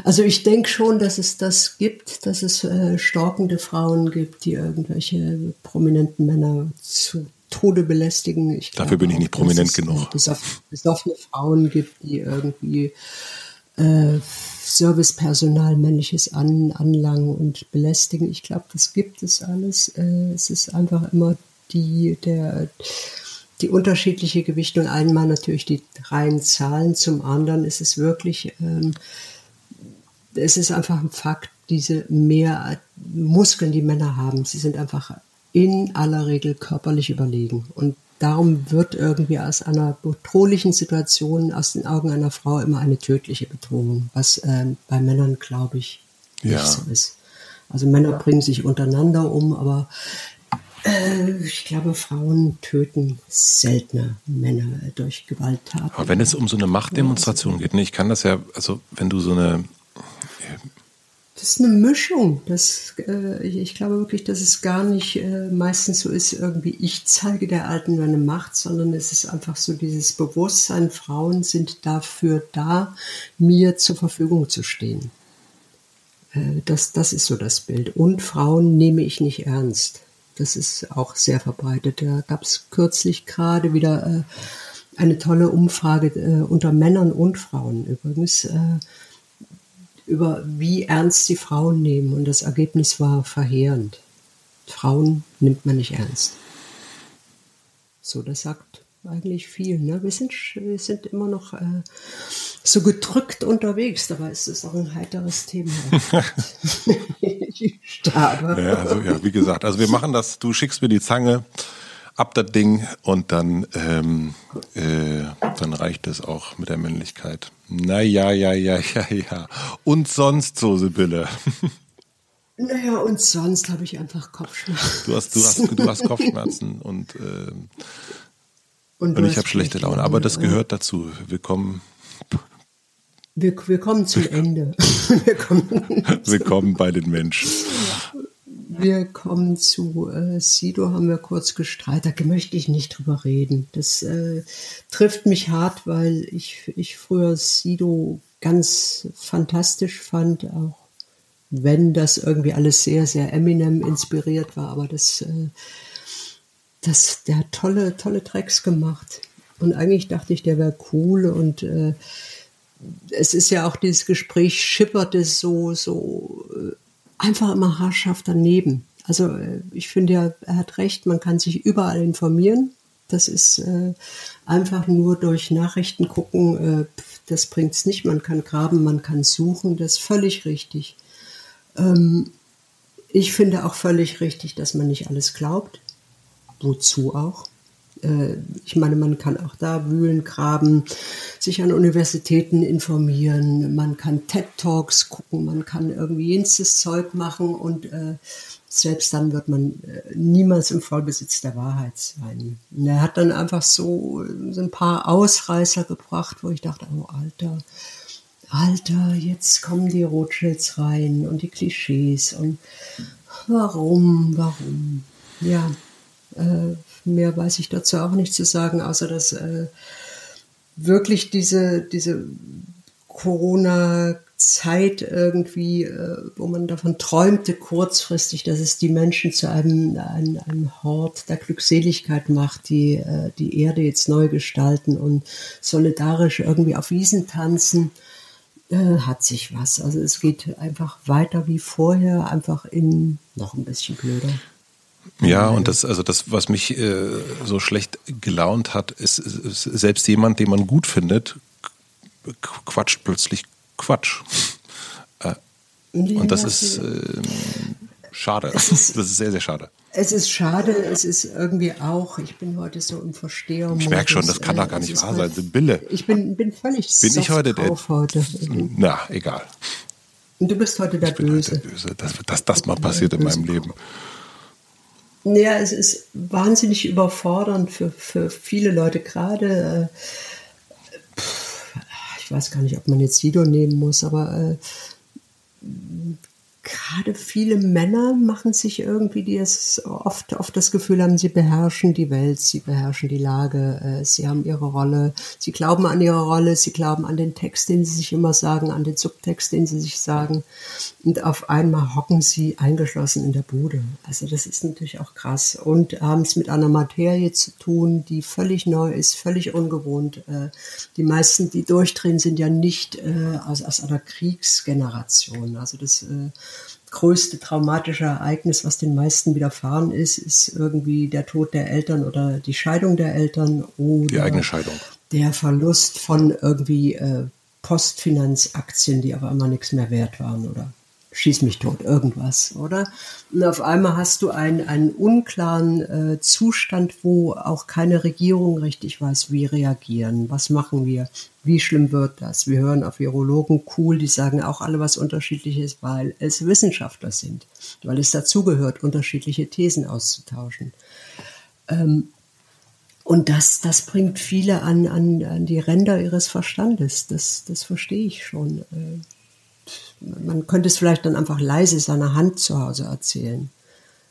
Also ich denke schon, dass es das gibt, dass es äh, storkende Frauen gibt, die irgendwelche prominenten Männer zu Tode belästigen. Ich Dafür bin ich nicht prominent genug. Dass es besoffene Frauen gibt, die irgendwie äh, Servicepersonal männliches an, anlangen und belästigen. Ich glaube, das gibt es alles. Äh, es ist einfach immer die, der, die unterschiedliche Gewichtung. Einmal natürlich die reinen Zahlen, zum anderen ist es wirklich, ähm, es ist einfach ein Fakt, diese mehr Muskeln, die Männer haben, sie sind einfach in aller Regel körperlich überlegen. Und darum wird irgendwie aus einer bedrohlichen Situation aus den Augen einer Frau immer eine tödliche Bedrohung, was äh, bei Männern, glaube ich, nicht ja. so ist. Also Männer bringen sich untereinander um, aber äh, ich glaube, Frauen töten seltener Männer durch Gewalttaten. Aber wenn es um so eine Machtdemonstration geht, ne, ich kann das ja, also wenn du so eine das ist eine Mischung. Das, äh, ich glaube wirklich, dass es gar nicht äh, meistens so ist, irgendwie ich zeige der Alten meine Macht, sondern es ist einfach so dieses Bewusstsein, Frauen sind dafür da, mir zur Verfügung zu stehen. Äh, das, das ist so das Bild. Und Frauen nehme ich nicht ernst. Das ist auch sehr verbreitet. Da gab es kürzlich gerade wieder äh, eine tolle Umfrage äh, unter Männern und Frauen übrigens äh, über wie ernst die Frauen nehmen. Und das Ergebnis war verheerend. Frauen nimmt man nicht ernst. So, das sagt eigentlich viel. Ne? Wir, sind, wir sind immer noch äh, so gedrückt unterwegs, dabei ist es auch ein heiteres Thema. <laughs> <laughs> ja, also, ja, wie gesagt, also wir machen das, du schickst mir die Zange, ab das Ding und dann, ähm, äh, dann reicht es auch mit der Männlichkeit. Na ja, ja, ja, ja, ja. Und sonst so, Sibylle. <laughs> Naja, und sonst habe ich einfach Kopfschmerzen. Du hast, du hast, du hast Kopfschmerzen und, äh, und, und ich habe schlechte Laune. Aber das gehört dazu. Wir kommen. Wir, wir kommen zum Ende. <laughs> wir, kommen wir kommen bei den Menschen. Wir kommen zu äh, Sido, haben wir kurz gestreitet. Da möchte ich nicht drüber reden. Das äh, trifft mich hart, weil ich, ich früher Sido ganz fantastisch fand, auch wenn das irgendwie alles sehr, sehr Eminem inspiriert war. Aber das, äh, das, der hat tolle, tolle Tracks gemacht. Und eigentlich dachte ich, der wäre cool und äh, es ist ja auch dieses Gespräch schipperte so, so äh, einfach immer haarscharf daneben. Also äh, ich finde ja, er hat recht, man kann sich überall informieren. Das ist äh, einfach nur durch Nachrichten gucken, äh, das bringt's nicht. Man kann graben, man kann suchen, das ist völlig richtig. Ähm, ich finde auch völlig richtig, dass man nicht alles glaubt. Wozu auch? Äh, ich meine, man kann auch da wühlen, graben, sich an Universitäten informieren, man kann TED-Talks gucken, man kann irgendwie jenes Zeug machen und äh, selbst dann wird man äh, niemals im Vollbesitz der Wahrheit sein. Und er hat dann einfach so, so ein paar Ausreißer gebracht, wo ich dachte, oh Alter, Alter, jetzt kommen die Rothschilds rein und die Klischees und warum, warum? Ja, äh, mehr weiß ich dazu auch nicht zu sagen, außer dass äh, wirklich diese, diese Corona-Zeit irgendwie, äh, wo man davon träumte, kurzfristig, dass es die Menschen zu einem, einem, einem Hort der Glückseligkeit macht, die äh, die Erde jetzt neu gestalten und solidarisch irgendwie auf Wiesen tanzen, äh, hat sich was. Also es geht einfach weiter wie vorher, einfach in noch ein bisschen blöder. Ja, und das, also das, was mich äh, so schlecht gelaunt hat, ist, ist, selbst jemand, den man gut findet, quatscht plötzlich Quatsch. Äh, und das ist äh, schade. <laughs> das ist sehr, sehr schade. Es ist schade, es ist irgendwie auch, ich bin heute so im Versteher. Ich merke schon, das kann doch gar nicht wahr sein, Sibylle. Ich bin, bin völlig Bin ich heute der, heute. Na, egal. Und du bist heute der Böse. Heute der Böse. Dass, dass das mal passiert in meinem Leben. Ja, es ist wahnsinnig überfordernd für, für viele Leute, gerade, äh, ich weiß gar nicht, ob man jetzt Sido nehmen muss, aber äh, gerade viele Männer machen sich irgendwie, die es oft, oft das Gefühl haben, sie beherrschen die Welt, sie beherrschen die Lage, äh, sie haben ihre Rolle, sie glauben an ihre Rolle, sie glauben an den Text, den sie sich immer sagen, an den Subtext, den sie sich sagen. Und auf einmal hocken sie eingeschlossen in der Bude. Also das ist natürlich auch krass. Und haben es mit einer Materie zu tun, die völlig neu ist, völlig ungewohnt. Äh, die meisten, die durchdrehen, sind ja nicht äh, aus, aus einer Kriegsgeneration. Also das größte traumatische Ereignis, was den meisten widerfahren ist, ist irgendwie der Tod der Eltern oder die Scheidung der Eltern oder die eigene Scheidung. Der Verlust von irgendwie äh, Postfinanzaktien, die aber immer nichts mehr wert waren oder schieß mich tot, irgendwas, oder? Und auf einmal hast du einen, einen unklaren äh, Zustand, wo auch keine Regierung richtig weiß, wie reagieren, was machen wir, wie schlimm wird das. Wir hören auf Virologen cool, die sagen auch alle was Unterschiedliches, weil es Wissenschaftler sind, weil es dazugehört, unterschiedliche Thesen auszutauschen. Ähm, und das, das bringt viele an, an, an die Ränder ihres Verstandes. Das, das verstehe ich schon. Äh, man könnte es vielleicht dann einfach leise seiner Hand zu Hause erzählen.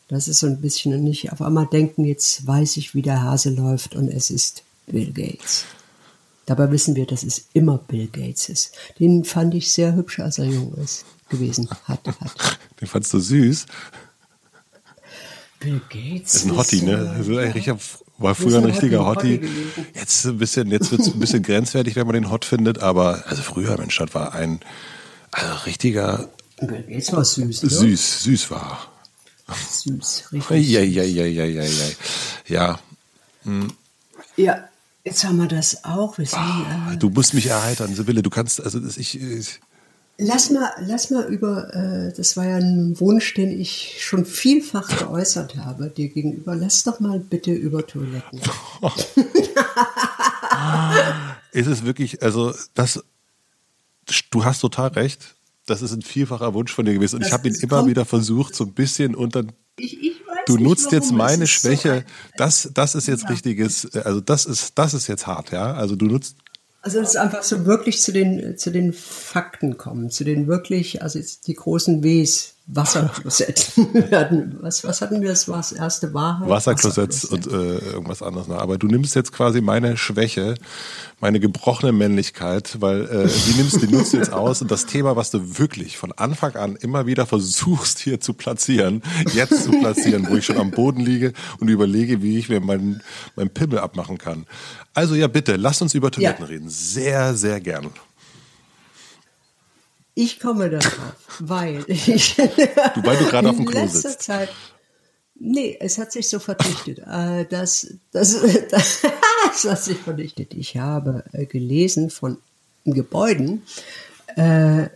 Das ist so ein bisschen nicht auf einmal denken, jetzt weiß ich, wie der Hase läuft und es ist Bill Gates. Dabei wissen wir, dass es immer Bill Gates ist. Den fand ich sehr hübsch, als er jung ist, gewesen hat. hat. Den fandst du süß? Bill Gates. Das ist ein Hottie, ne? Also ein richtiger, war früher ein richtiger Hottie. Jetzt ein bisschen, jetzt wird es ein bisschen <laughs> grenzwertig, wenn man den Hot findet, aber also früher, Mensch, das war ein also richtiger. Jetzt war süß, ne? Süß, süß war. Süß, richtig. Ja, ja, ja, ja, ja, ja. Ja. Hm. Ja, jetzt haben wir das auch. Wir ah, du musst mich erheitern, Sibylle. Du kannst, also ich, ich Lass mal, lass mal über, äh, das war ja ein Wunsch, den ich schon vielfach geäußert habe dir gegenüber. Lass doch mal bitte über Toiletten. <laughs> ist es wirklich, also das du hast total recht. Das ist ein vielfacher Wunsch von dir gewesen. Und das ich habe ihn immer wieder versucht, so ein bisschen unter. Ich, ich du nicht, nutzt jetzt meine Schwäche. So das, das ist jetzt ja. richtiges, also das ist, das ist jetzt hart, ja. Also du nutzt. Also es ist einfach so wirklich zu den, zu den Fakten kommen, zu den wirklich, also die großen Ws, Wasserklosett. <laughs> was, was hatten wir? Das war das erste Wahrheit. Wasserklosett und äh, irgendwas anderes. Ne? Aber du nimmst jetzt quasi meine Schwäche, meine gebrochene Männlichkeit, weil äh, die nimmst, die nutzt jetzt aus und das Thema, was du wirklich von Anfang an immer wieder versuchst hier zu platzieren, jetzt zu platzieren, wo ich schon am Boden liege und überlege, wie ich mir meinen mein Pimmel abmachen kann. Also ja, bitte, lass uns über Toiletten ja. reden. Sehr, sehr gern. Ich komme darauf, <laughs> weil ich. du, weil du gerade auf dem Klo sitzt. Zeit, nee, es hat sich so verdichtet. <laughs> Äh, das, das, das, <laughs> das hat sich verdichtet. Ich habe äh, gelesen von Gebäuden, äh,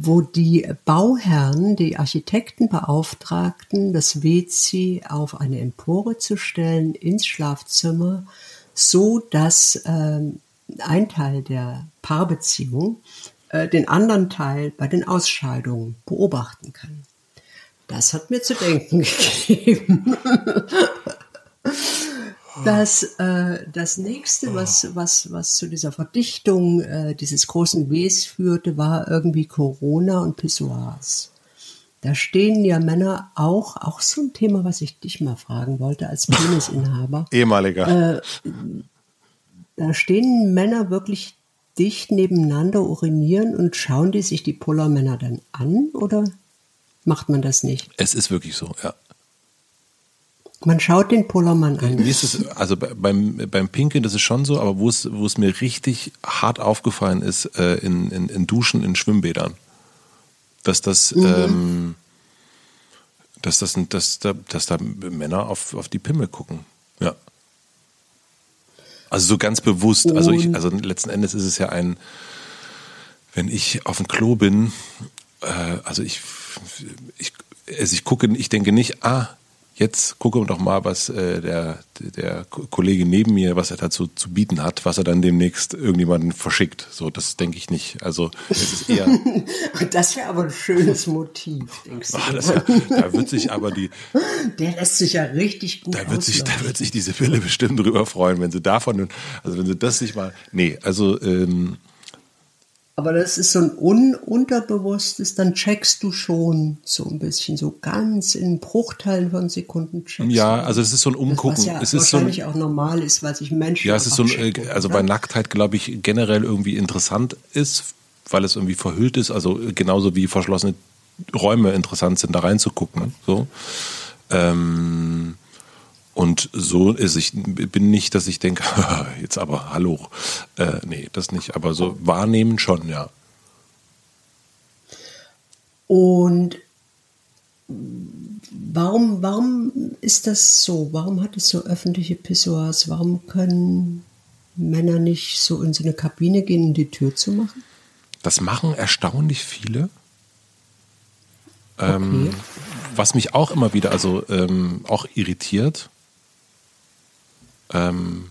wo die Bauherren, die Architekten beauftragten, das WC auf eine Empore zu stellen ins Schlafzimmer, so dass ähm, ein Teil der Paarbeziehung äh, den anderen Teil bei den Ausscheidungen beobachten kann. Das hat mir zu denken <laughs> gegeben. Das, äh, das nächste, was, was, was zu dieser Verdichtung äh, dieses großen Ws führte, war irgendwie Corona und Pissoirs. Da stehen ja Männer auch, auch so ein Thema, was ich dich mal fragen wollte als <laughs> Penisinhaber. Ehemaliger. Äh, da stehen Männer wirklich dicht nebeneinander urinieren und schauen die sich die Pollermänner dann an oder macht man das nicht? Es ist wirklich so, ja. Man schaut den Pullermann an. Wie ist es, also beim, beim Pinkeln, das ist schon so, aber wo es, wo es mir richtig hart aufgefallen ist, äh, in, in, in Duschen, in Schwimmbädern, dass das, mhm. ähm, dass, das dass, da, dass da Männer auf, auf die Pimmel gucken. Ja. Also so ganz bewusst. Also, ich, also letzten Endes ist es ja ein, wenn ich auf dem Klo bin, äh, also ich, ich, also ich gucke, ich denke nicht, ah, jetzt gucken wir doch mal, was äh, der, der Kollege neben mir, was er dazu zu bieten hat, was er dann demnächst irgendjemanden verschickt. So, das denke ich nicht. Also es ist eher. <laughs> das wäre aber ein schönes Motiv, denkst du? Ach, ja, da wird sich aber die. <laughs> Der lässt sich ja richtig gut da wird sich, Da wird sich diese Pille bestimmt drüber freuen, wenn sie davon, also wenn sie das nicht mal. Nee, also ähm, aber das ist so ein un unterbewusstes, dann checkst du schon so ein bisschen, so ganz in Bruchteilen von Sekunden checkst. Ja, also es ist so ein Umgucken. Das, was ja es ist wahrscheinlich so ein, auch normal ist, weil sich Menschen. Ja, es ist so ein, äh, also bei Nacktheit, glaube ich, generell irgendwie interessant ist, weil es irgendwie verhüllt ist, also genauso wie verschlossene Räume interessant sind, da reinzugucken. So. Ähm, und so ist ich bin nicht, dass ich denke, <laughs> jetzt aber hallo. Äh, nee, das nicht. Aber so wahrnehmen schon, ja. Und warum, warum ist das so? Warum hat es so öffentliche Pissoirs? Warum können Männer nicht so in so eine Kabine gehen, um die Tür zu machen? Das machen erstaunlich viele. Ähm, okay. was mich auch immer wieder, also ähm, auch irritiert, ähm,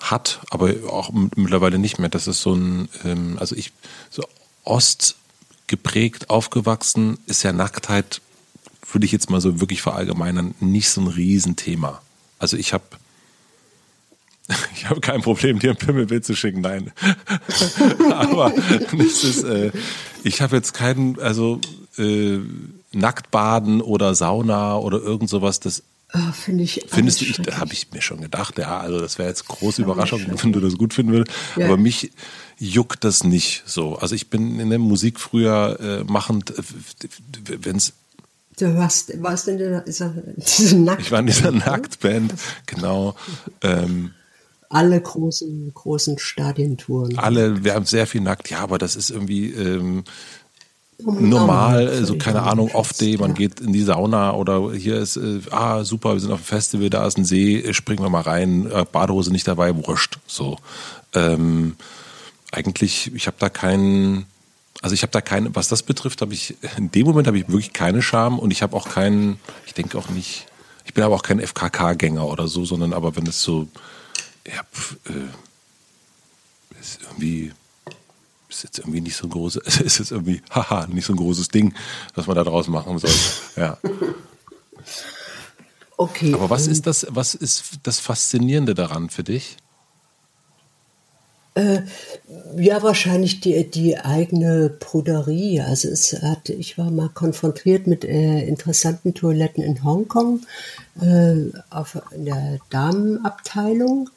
hat, aber auch mittlerweile nicht mehr. Das ist so ein, ähm, also ich, so Ost geprägt, aufgewachsen, ist ja Nacktheit, würde ich jetzt mal so wirklich verallgemeinern, nicht so ein Riesenthema. Also ich habe <laughs> ich habe kein Problem, dir ein Pimmelbild zu schicken, nein. <laughs> Aber ist, äh, ich habe jetzt keinen, also äh, Nacktbaden oder Sauna oder irgend sowas, das Oh, Finde ich. Findest du, ich, habe ich mir schon gedacht, ja, also das wäre jetzt große Überraschung, wenn du das gut finden würdest. Ja. Aber mich juckt das nicht so. Also ich bin in der Musik früher äh, machend, äh, wenn es Du warst, warst in dieser, dieser, dieser Nacktband. Ich war in dieser Nacktband, genau. <laughs> Ähm, alle großen, großen Stadientouren. Alle, wir haben sehr viel nackt, ja, aber das ist irgendwie, ähm, normal, so also keine Ahnung, off-day, man geht in die Sauna oder hier ist, äh, ah super, wir sind auf dem Festival, da ist ein See, äh, springen wir mal rein, äh, Badehose nicht dabei, wurscht. So. Ähm, eigentlich, ich habe da keinen, also ich habe da keine, was das betrifft, habe ich, in dem Moment habe ich wirklich keine Scham und ich habe auch keinen, ich denke auch nicht, ich bin aber auch kein FKK-Gänger oder so, sondern aber wenn es so, ja, pf, äh, ist irgendwie, ist jetzt irgendwie nicht so ein großes, <laughs> es ist jetzt irgendwie, haha, nicht so ein großes Ding, was man da draus machen soll. Ja. Okay. Aber was ist das, was ist das Faszinierende daran für dich? Äh, ja, wahrscheinlich die, die eigene Pruderie. Also es hat, ich war mal konfrontiert mit äh, interessanten Toiletten in Hongkong äh, auf, in der Damenabteilung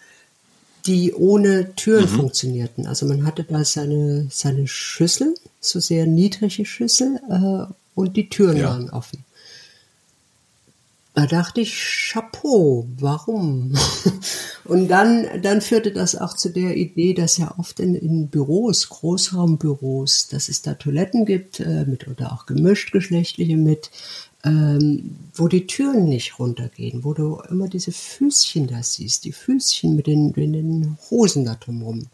die ohne Türen mhm. funktionierten. Also man hatte da seine, seine Schüssel, so sehr niedrige Schüssel, äh, und die Türen ja. waren offen. Da dachte ich, Chapeau, warum? <laughs> Und dann, dann führte das auch zu der Idee, dass ja oft in, in Büros, Großraumbüros, dass es da Toiletten gibt, äh, mit oder auch gemischt geschlechtliche mit, ähm, wo die Türen nicht runtergehen, wo du immer diese Füßchen da siehst, die Füßchen mit den, mit den Hosen da drumherum.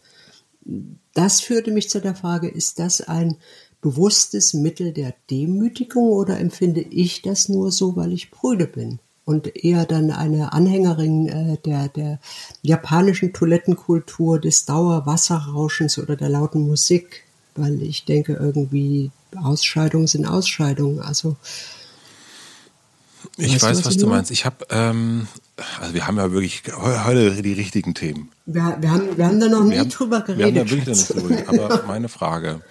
Das führte mich zu der Frage, ist das ein bewusstes Mittel der Demütigung oder empfinde ich das nur so, weil ich Brüde bin? Und eher dann eine Anhängerin äh, der, der japanischen Toilettenkultur, des Dauerwasserrauschens oder der lauten Musik, weil ich denke irgendwie Ausscheidungen sind Ausscheidungen. Also ich weißt weiß, was, was du meinst. Ich habe, ähm, also wir haben ja wirklich heute die richtigen Themen. Wir, wir, haben, wir haben da noch nie haben, drüber geredet. Wir haben da wirklich noch nicht drüber geredet. Aber meine Frage,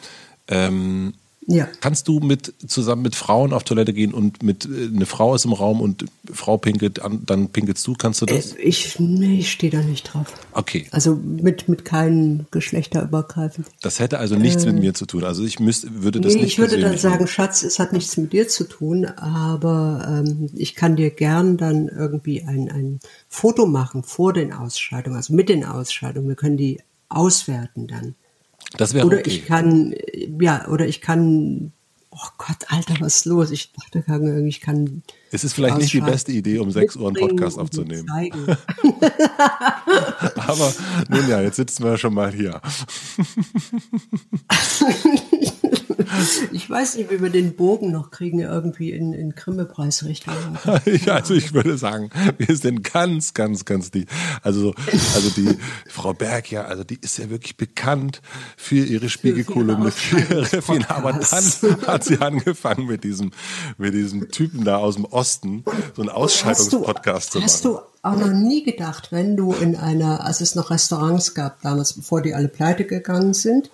ähm, Ja. Kannst du mit zusammen mit Frauen auf Toilette gehen und mit äh, eine Frau ist im Raum und Frau pinkelt, an, dann pinkelst du? Kannst du das? Äh, ich, nee, ich stehe da nicht drauf. Okay. Also mit, mit keinen Geschlechterübergreifend. Das hätte also nichts mit mir zu tun. Also ich müsste, würde das Nee, nicht ich würde dann sagen, Schatz, es hat nichts mit dir zu tun, aber ähm, ich kann dir gern dann irgendwie ein, ein Foto machen vor den Ausscheidungen, also mit den Ausscheidungen. Wir können die auswerten dann. Das wäre Oder okay. ich kann, äh, ja, oder ich kann, oh Gott, Alter, was ist los? Ich dachte, gerade, ich kann. es ist vielleicht nicht die beste Idee, um 6 Uhr einen Podcast aufzunehmen. <laughs> Aber nun ja, jetzt sitzen wir schon mal hier. <laughs> <laughs> Ich weiß nicht, wie wir den Bogen noch kriegen, irgendwie in, in Grimme-Preisrichtung. <laughs> Also ich würde sagen, wir sind ganz, ganz, ganz die. Also, so- also die <laughs> Frau Berg, ja, also die ist ja wirklich bekannt für ihre Spiegelkolumne, für ihre Fehler. Aber dann hat sie angefangen mit diesem, mit diesem Typen da aus dem Osten, so einen Ausscheidungspodcast zu Hast machen. du auch noch nie gedacht, wenn du in einer, als es noch Restaurants gab damals, bevor die alle pleite gegangen sind,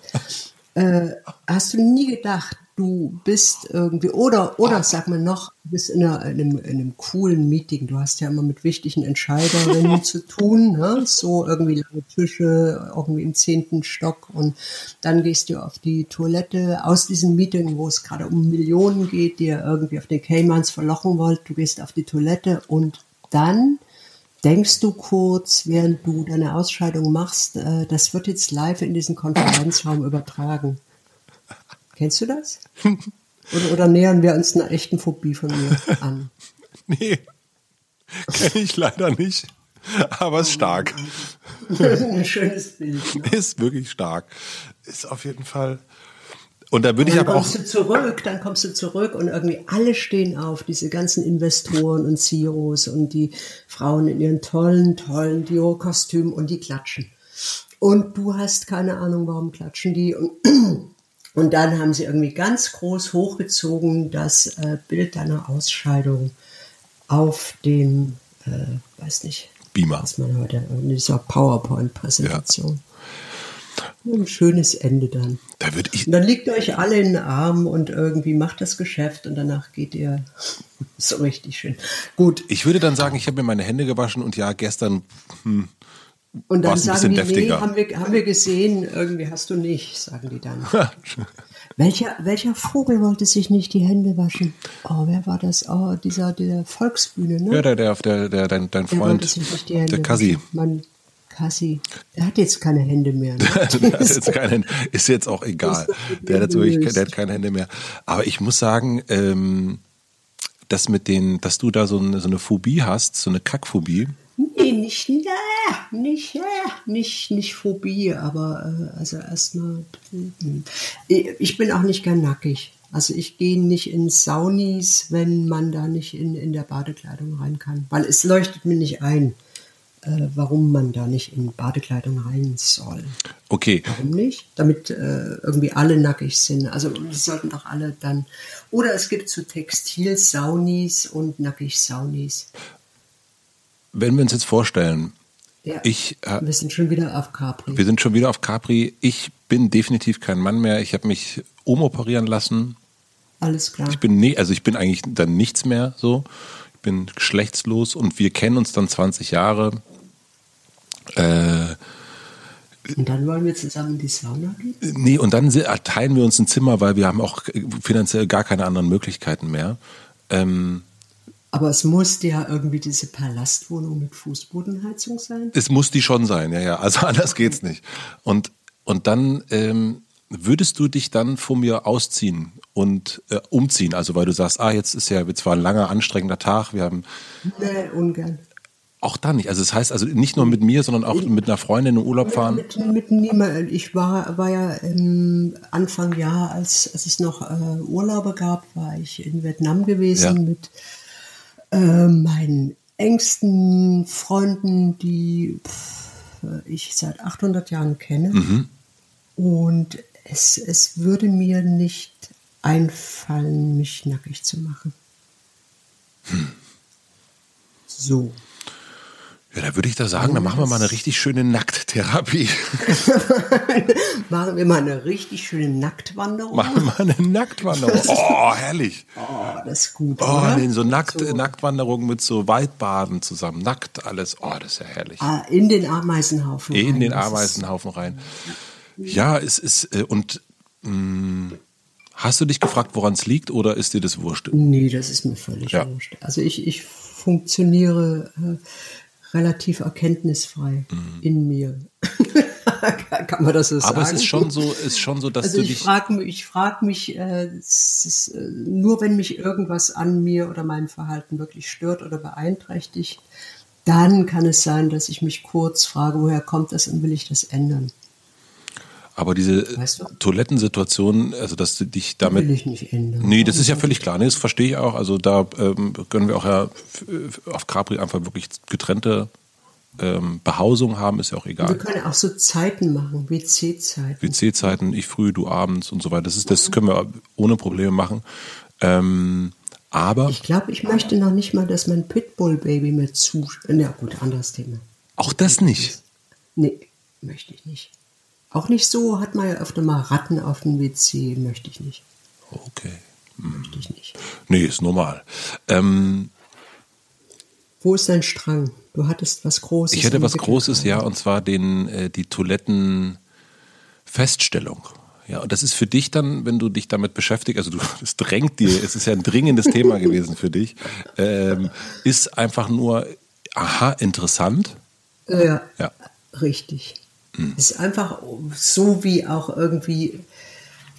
äh, hast du nie gedacht, du bist irgendwie, oder, oder sag mal noch, du bist in, einer, in, einem, in einem coolen Meeting, du hast ja immer mit wichtigen Entscheiderinnen <laughs> zu tun, ne? so irgendwie lange Tische, irgendwie im zehnten Stock und dann gehst du auf die Toilette aus diesem Meeting, wo es gerade um Millionen geht, die ihr irgendwie auf den Caymans verlochen wollt, du gehst auf die Toilette und dann denkst du kurz, während du deine Ausscheidung machst, äh, das wird jetzt live in diesen Konferenzraum übertragen. Kennst du das? Oder, oder nähern wir uns einer echten Phobie von mir an? <laughs> Nee, kenne ich leider nicht. Aber ist stark. <laughs> Ein schönes Bild. Ne? Ist wirklich stark. Ist auf jeden Fall. Und da würde ich Dann aber auch. kommst du zurück, dann kommst du zurück und irgendwie alle stehen auf, diese ganzen Investoren und CEOs und die Frauen in ihren tollen, tollen Dior-Kostümen und die klatschen. Und du hast keine Ahnung, warum klatschen die. Und, <clears throat> und dann haben sie irgendwie ganz groß hochgezogen das äh, Bild deiner Ausscheidung auf dem, äh, weiß nicht, Beamer. was man heute, in dieser PowerPoint-Präsentation. Ein schönes Ende dann. Da würde ich. Und dann liegt ihr euch alle in den Arm und irgendwie macht das Geschäft und danach geht ihr <laughs> so richtig schön. Gut. Ich würde dann sagen, ich habe mir meine Hände gewaschen und ja, gestern. Hm, Und dann sagen die, deftiger. nee, haben wir, haben wir gesehen, irgendwie hast du nicht, sagen die dann. <laughs> welcher, welcher Vogel wollte sich nicht die Hände waschen? Oh, wer war das? Oh, dieser, dieser Volksbühne, ne? ja, der, der, der, der dein, dein Der Freund, Hände der Kassi. waschen. Mann, Kassi. Der hat jetzt keine Hände mehr. Ne? <laughs> Der hat jetzt keine, ist jetzt auch egal. Der hat wirklich, der hat keine Hände mehr. Aber ich muss sagen, ähm, dass mit den, dass du da so eine, so eine Phobie hast, so eine Kackphobie. Nee, nicht, nee, nicht, nee, nicht, nicht Phobie, aber äh, also erstmal, ich bin auch nicht gern nackig. Also ich gehe nicht in Saunis, wenn man da nicht in, in der Badekleidung rein kann, weil es leuchtet mir nicht ein, äh, warum man da nicht in Badekleidung rein soll. Okay, Warum nicht? Damit äh, irgendwie alle nackig sind. Also die sollten doch alle dann. Oder es gibt so Textil-Saunis und Nackig-Saunis. wenn wir uns jetzt vorstellen, Ja. ich, äh, Wir sind schon wieder auf Capri. wir sind schon wieder auf Capri. Ich bin definitiv kein Mann mehr. Ich habe mich umoperieren lassen. Alles klar. Ich bin nee, also ich bin eigentlich dann nichts mehr so. Ich bin geschlechtslos und wir kennen uns dann 20 Jahre. Äh, Und dann wollen wir zusammen in die Sauna gehen? nee, und dann teilen wir uns ein Zimmer, weil wir haben auch finanziell gar keine anderen Möglichkeiten mehr. Ähm, Aber es musste ja irgendwie diese Palastwohnung mit Fußbodenheizung sein. es muss die schon sein, ja, ja. Also <laughs> anders geht's nicht. Und, und dann ähm, würdest du dich dann von mir ausziehen und äh, umziehen? Also weil du sagst, ah, jetzt ist ja jetzt war ein langer, anstrengender Tag, wir haben Nee, ungern. Auch da nicht. Also das heißt also nicht nur mit mir, sondern auch mit einer Freundin in Urlaub fahren. Mit, mit niemand. Ich war, war ja ähm, Anfang Jahr, als, als es noch äh, Urlaube gab, war ich in Vietnam gewesen Ja. mit äh, meinen engsten Freunden, die pff, ich seit 800 Jahren kenne. Mhm. Und es, es würde mir nicht einfallen, mich nackig zu machen. Hm. So. Ja, da würde ich da sagen, dann machen wir mal eine richtig schöne Nackttherapie. <laughs> machen wir mal eine richtig schöne Nacktwanderung. Machen wir mal eine Nacktwanderung. <laughs> Oh, herrlich. Oh, das ist gut. Oh, oder? nee, so, Nackt, so Nacktwanderung mit so Waldbaden zusammen. Nackt alles. Oh, das ist ja herrlich. Ah, in den Ameisenhaufen In rein. den Das ist- Ameisenhaufen rein. Ja, es ist, äh, und mh, hast du dich gefragt, woran es liegt oder ist dir das wurscht? Nee, das ist mir völlig Ja. wurscht. Also ich, ich funktioniere äh, relativ erkenntnisfrei in mir. <laughs> Kann man das so sagen? Mhm. Aber es ist schon so, ist schon so, dass Also du ich dich. frage mich, ich frag mich äh, ist, äh, nur wenn mich irgendwas an mir oder meinem Verhalten wirklich stört oder beeinträchtigt, dann kann es sein, dass ich mich kurz frage, woher kommt das und will ich das ändern? Aber diese Weißt du? Toilettensituation, also dass du dich Will damit. ich nicht ändern. Nee, das ist ja völlig klar. Nee, das verstehe ich auch. Also da ähm, können wir auch ja f- auf Capri einfach wirklich getrennte ähm, Behausung haben, ist ja auch Wir egal. können auch so Zeiten machen, WC-Zeiten. WC-Zeiten, ich früh, du abends und so weiter. Das ist, das können wir ohne Probleme machen. Ähm, aber Ich glaube, ich möchte noch nicht mal, dass mein Pitbull-Baby mir zu... Na gut, anderes Thema. auch das nicht. Nee, möchte ich nicht. Auch nicht so, hat man ja öfter mal Ratten auf dem WC, möchte ich nicht. Okay. Möchte ich nicht. Nee, ist normal. Ähm, Wo ist dein Strang? Du hattest was Großes. ich hätte was. Großes, ja, und zwar den, äh, die Toilettenfeststellung. Ja, und das ist für dich dann, wenn du dich damit beschäftigst, also du, <laughs> es drängt dir, es ist ja ein dringendes Thema gewesen für dich, ähm, ist einfach nur, aha, interessant. Ja, Ja. richtig. Es ist einfach so wie auch irgendwie,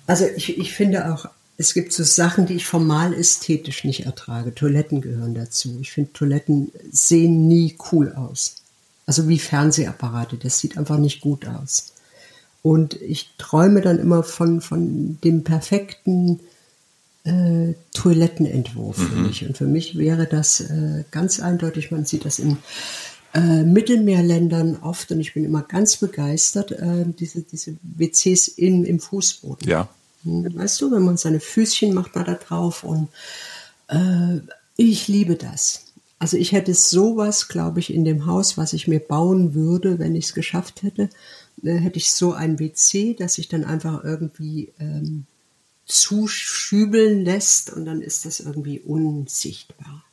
also ich, ich finde auch, es gibt so Sachen, die ich formal ästhetisch nicht ertrage. Toiletten gehören dazu. Ich finde, Toiletten sehen nie cool aus. Also wie Fernsehapparate, das sieht einfach nicht gut aus. Und ich träume dann immer von, von dem perfekten äh, Toilettenentwurf für mich. Und für mich wäre das äh, ganz eindeutig, man sieht das in äh, Mittelmeerländern oft und ich bin immer ganz begeistert, äh, diese, diese WCs in, im Fußboden. Ja. Hm, Weißt du, wenn man seine Füßchen macht man da drauf und äh, ich liebe das. Also ich hätte sowas, glaube ich, in dem Haus, was ich mir bauen würde, wenn ich es geschafft hätte, äh, hätte ich so ein WC, das sich dann einfach irgendwie ähm, zuschübeln lässt und dann ist das irgendwie unsichtbar.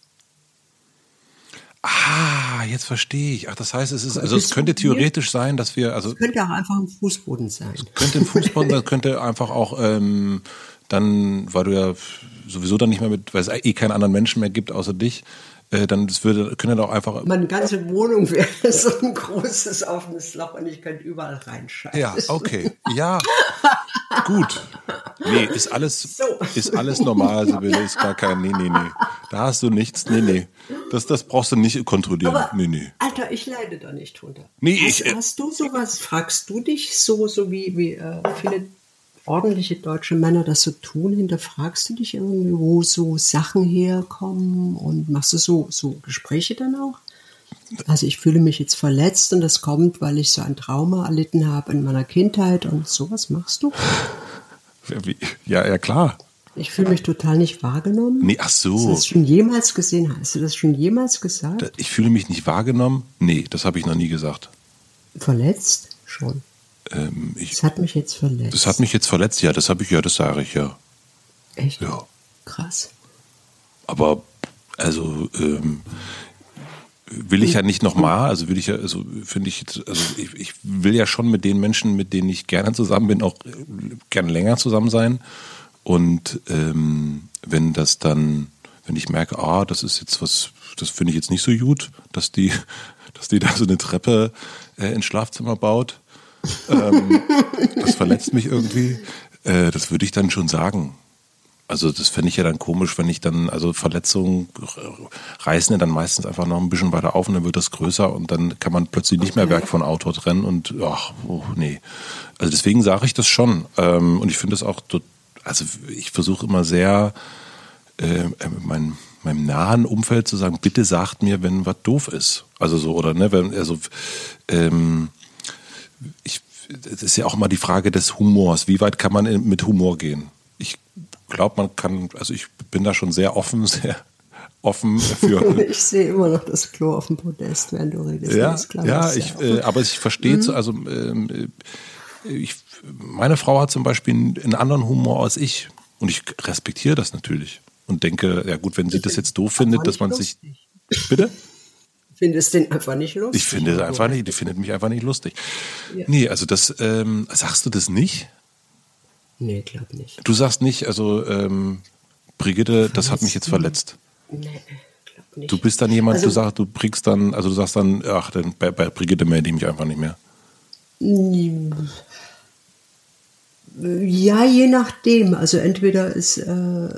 Ah, jetzt verstehe ich. Ach, das heißt, es ist, also es könnte theoretisch sein, dass wir, also Könnte auch einfach ein Fußboden sein. könnte im Fußball, das könnte einfach auch ähm, dann, weil du ja sowieso dann nicht mehr mit, weil es eh keinen anderen Menschen mehr gibt außer dich, äh, dann das würde, könnte doch einfach. Meine ganze Wohnung wäre <laughs> so ein großes offenes Loch und ich könnte überall reinscheißen. Ja, okay. Ja. Gut. Nee, ist alles, So. ist alles normal, Sibylle, ist gar kein, nee, nee, nee. Da hast du nichts, nee, nee. Das, das brauchst du nicht kontrollieren. Aber, nee, nee. Alter, ich leide da nicht drunter. Nee, hast, ich, äh, hast du sowas, fragst du dich so, so wie, wie äh, viele ordentliche deutsche Männer das so tun, hinterfragst du dich irgendwie, wo so Sachen herkommen und machst du so, so Gespräche dann auch? Also ich fühle mich jetzt verletzt und das kommt, weil ich so ein Trauma erlitten habe in meiner Kindheit und sowas machst du? Ja, ja, klar. Ich fühle mich total nicht wahrgenommen. Nee, ach Hast du so. das schon jemals gesehen? Hast du das schon jemals gesagt? Ich fühle mich nicht wahrgenommen? Nee, das habe ich noch nie gesagt. Verletzt? Schon. Ähm, ich, Das hat mich jetzt verletzt. das hat mich jetzt verletzt, ja, das habe ich, ja, das sage ich, ja. Echt? Ja. Krass. Aber also ähm, will ich ja nicht nochmal, also will ich ja, also finde ich also ich, ich will ja schon mit den Menschen, mit denen ich gerne zusammen bin, auch äh, gerne länger zusammen sein. Und ähm, wenn das dann, wenn ich merke, ah, das ist jetzt was, das finde ich jetzt nicht so gut, dass die, <laughs> dass die da so eine Treppe äh, ins Schlafzimmer baut, ähm, das verletzt mich irgendwie, äh, das würde ich dann schon sagen. Also das fände ich ja dann komisch, wenn ich dann, also Verletzungen reißen ja dann meistens einfach noch ein bisschen weiter auf und dann wird das größer und dann kann man plötzlich nicht mehr Werk von Autor trennen und ach, oh, nee. Also deswegen sage ich das schon. Ähm, und ich finde das auch, also ich versuche immer sehr äh, mein, meinem nahen Umfeld zu sagen, bitte sagt mir, wenn was doof ist. Also so, oder ne, wenn, also ähm, ich, das ist ja auch immer die Frage des Humors. Wie weit kann man mit Humor gehen? Ich glaube, man kann, also ich bin da schon sehr offen, <laughs> sehr offen für. <laughs> ich sehe immer noch das Klo auf dem Podest, während du redest. Ja, ja, ich, äh, aber ich verstehe, mhm. also ähm, ich, meine Frau hat zum Beispiel einen anderen Humor als ich und ich respektiere das natürlich und denke, ja gut, wenn sie das jetzt doof findet, dass man lustig. sich. Bitte? <laughs> Findest den einfach nicht lustig? Ich finde es einfach nicht, die findet mich einfach nicht lustig. Ja. Nee, also das, ähm, sagst du das nicht? Nee, glaub nicht. Du sagst nicht, also ähm, Brigitte, das hat mich jetzt verletzt. Nee, glaub nicht. Du bist dann jemand, also, du sagst, du bringst dann, also du sagst dann, ach, dann bei, bei Brigitte melde ich mich einfach nicht mehr. Ja, je nachdem. Also entweder ist, äh,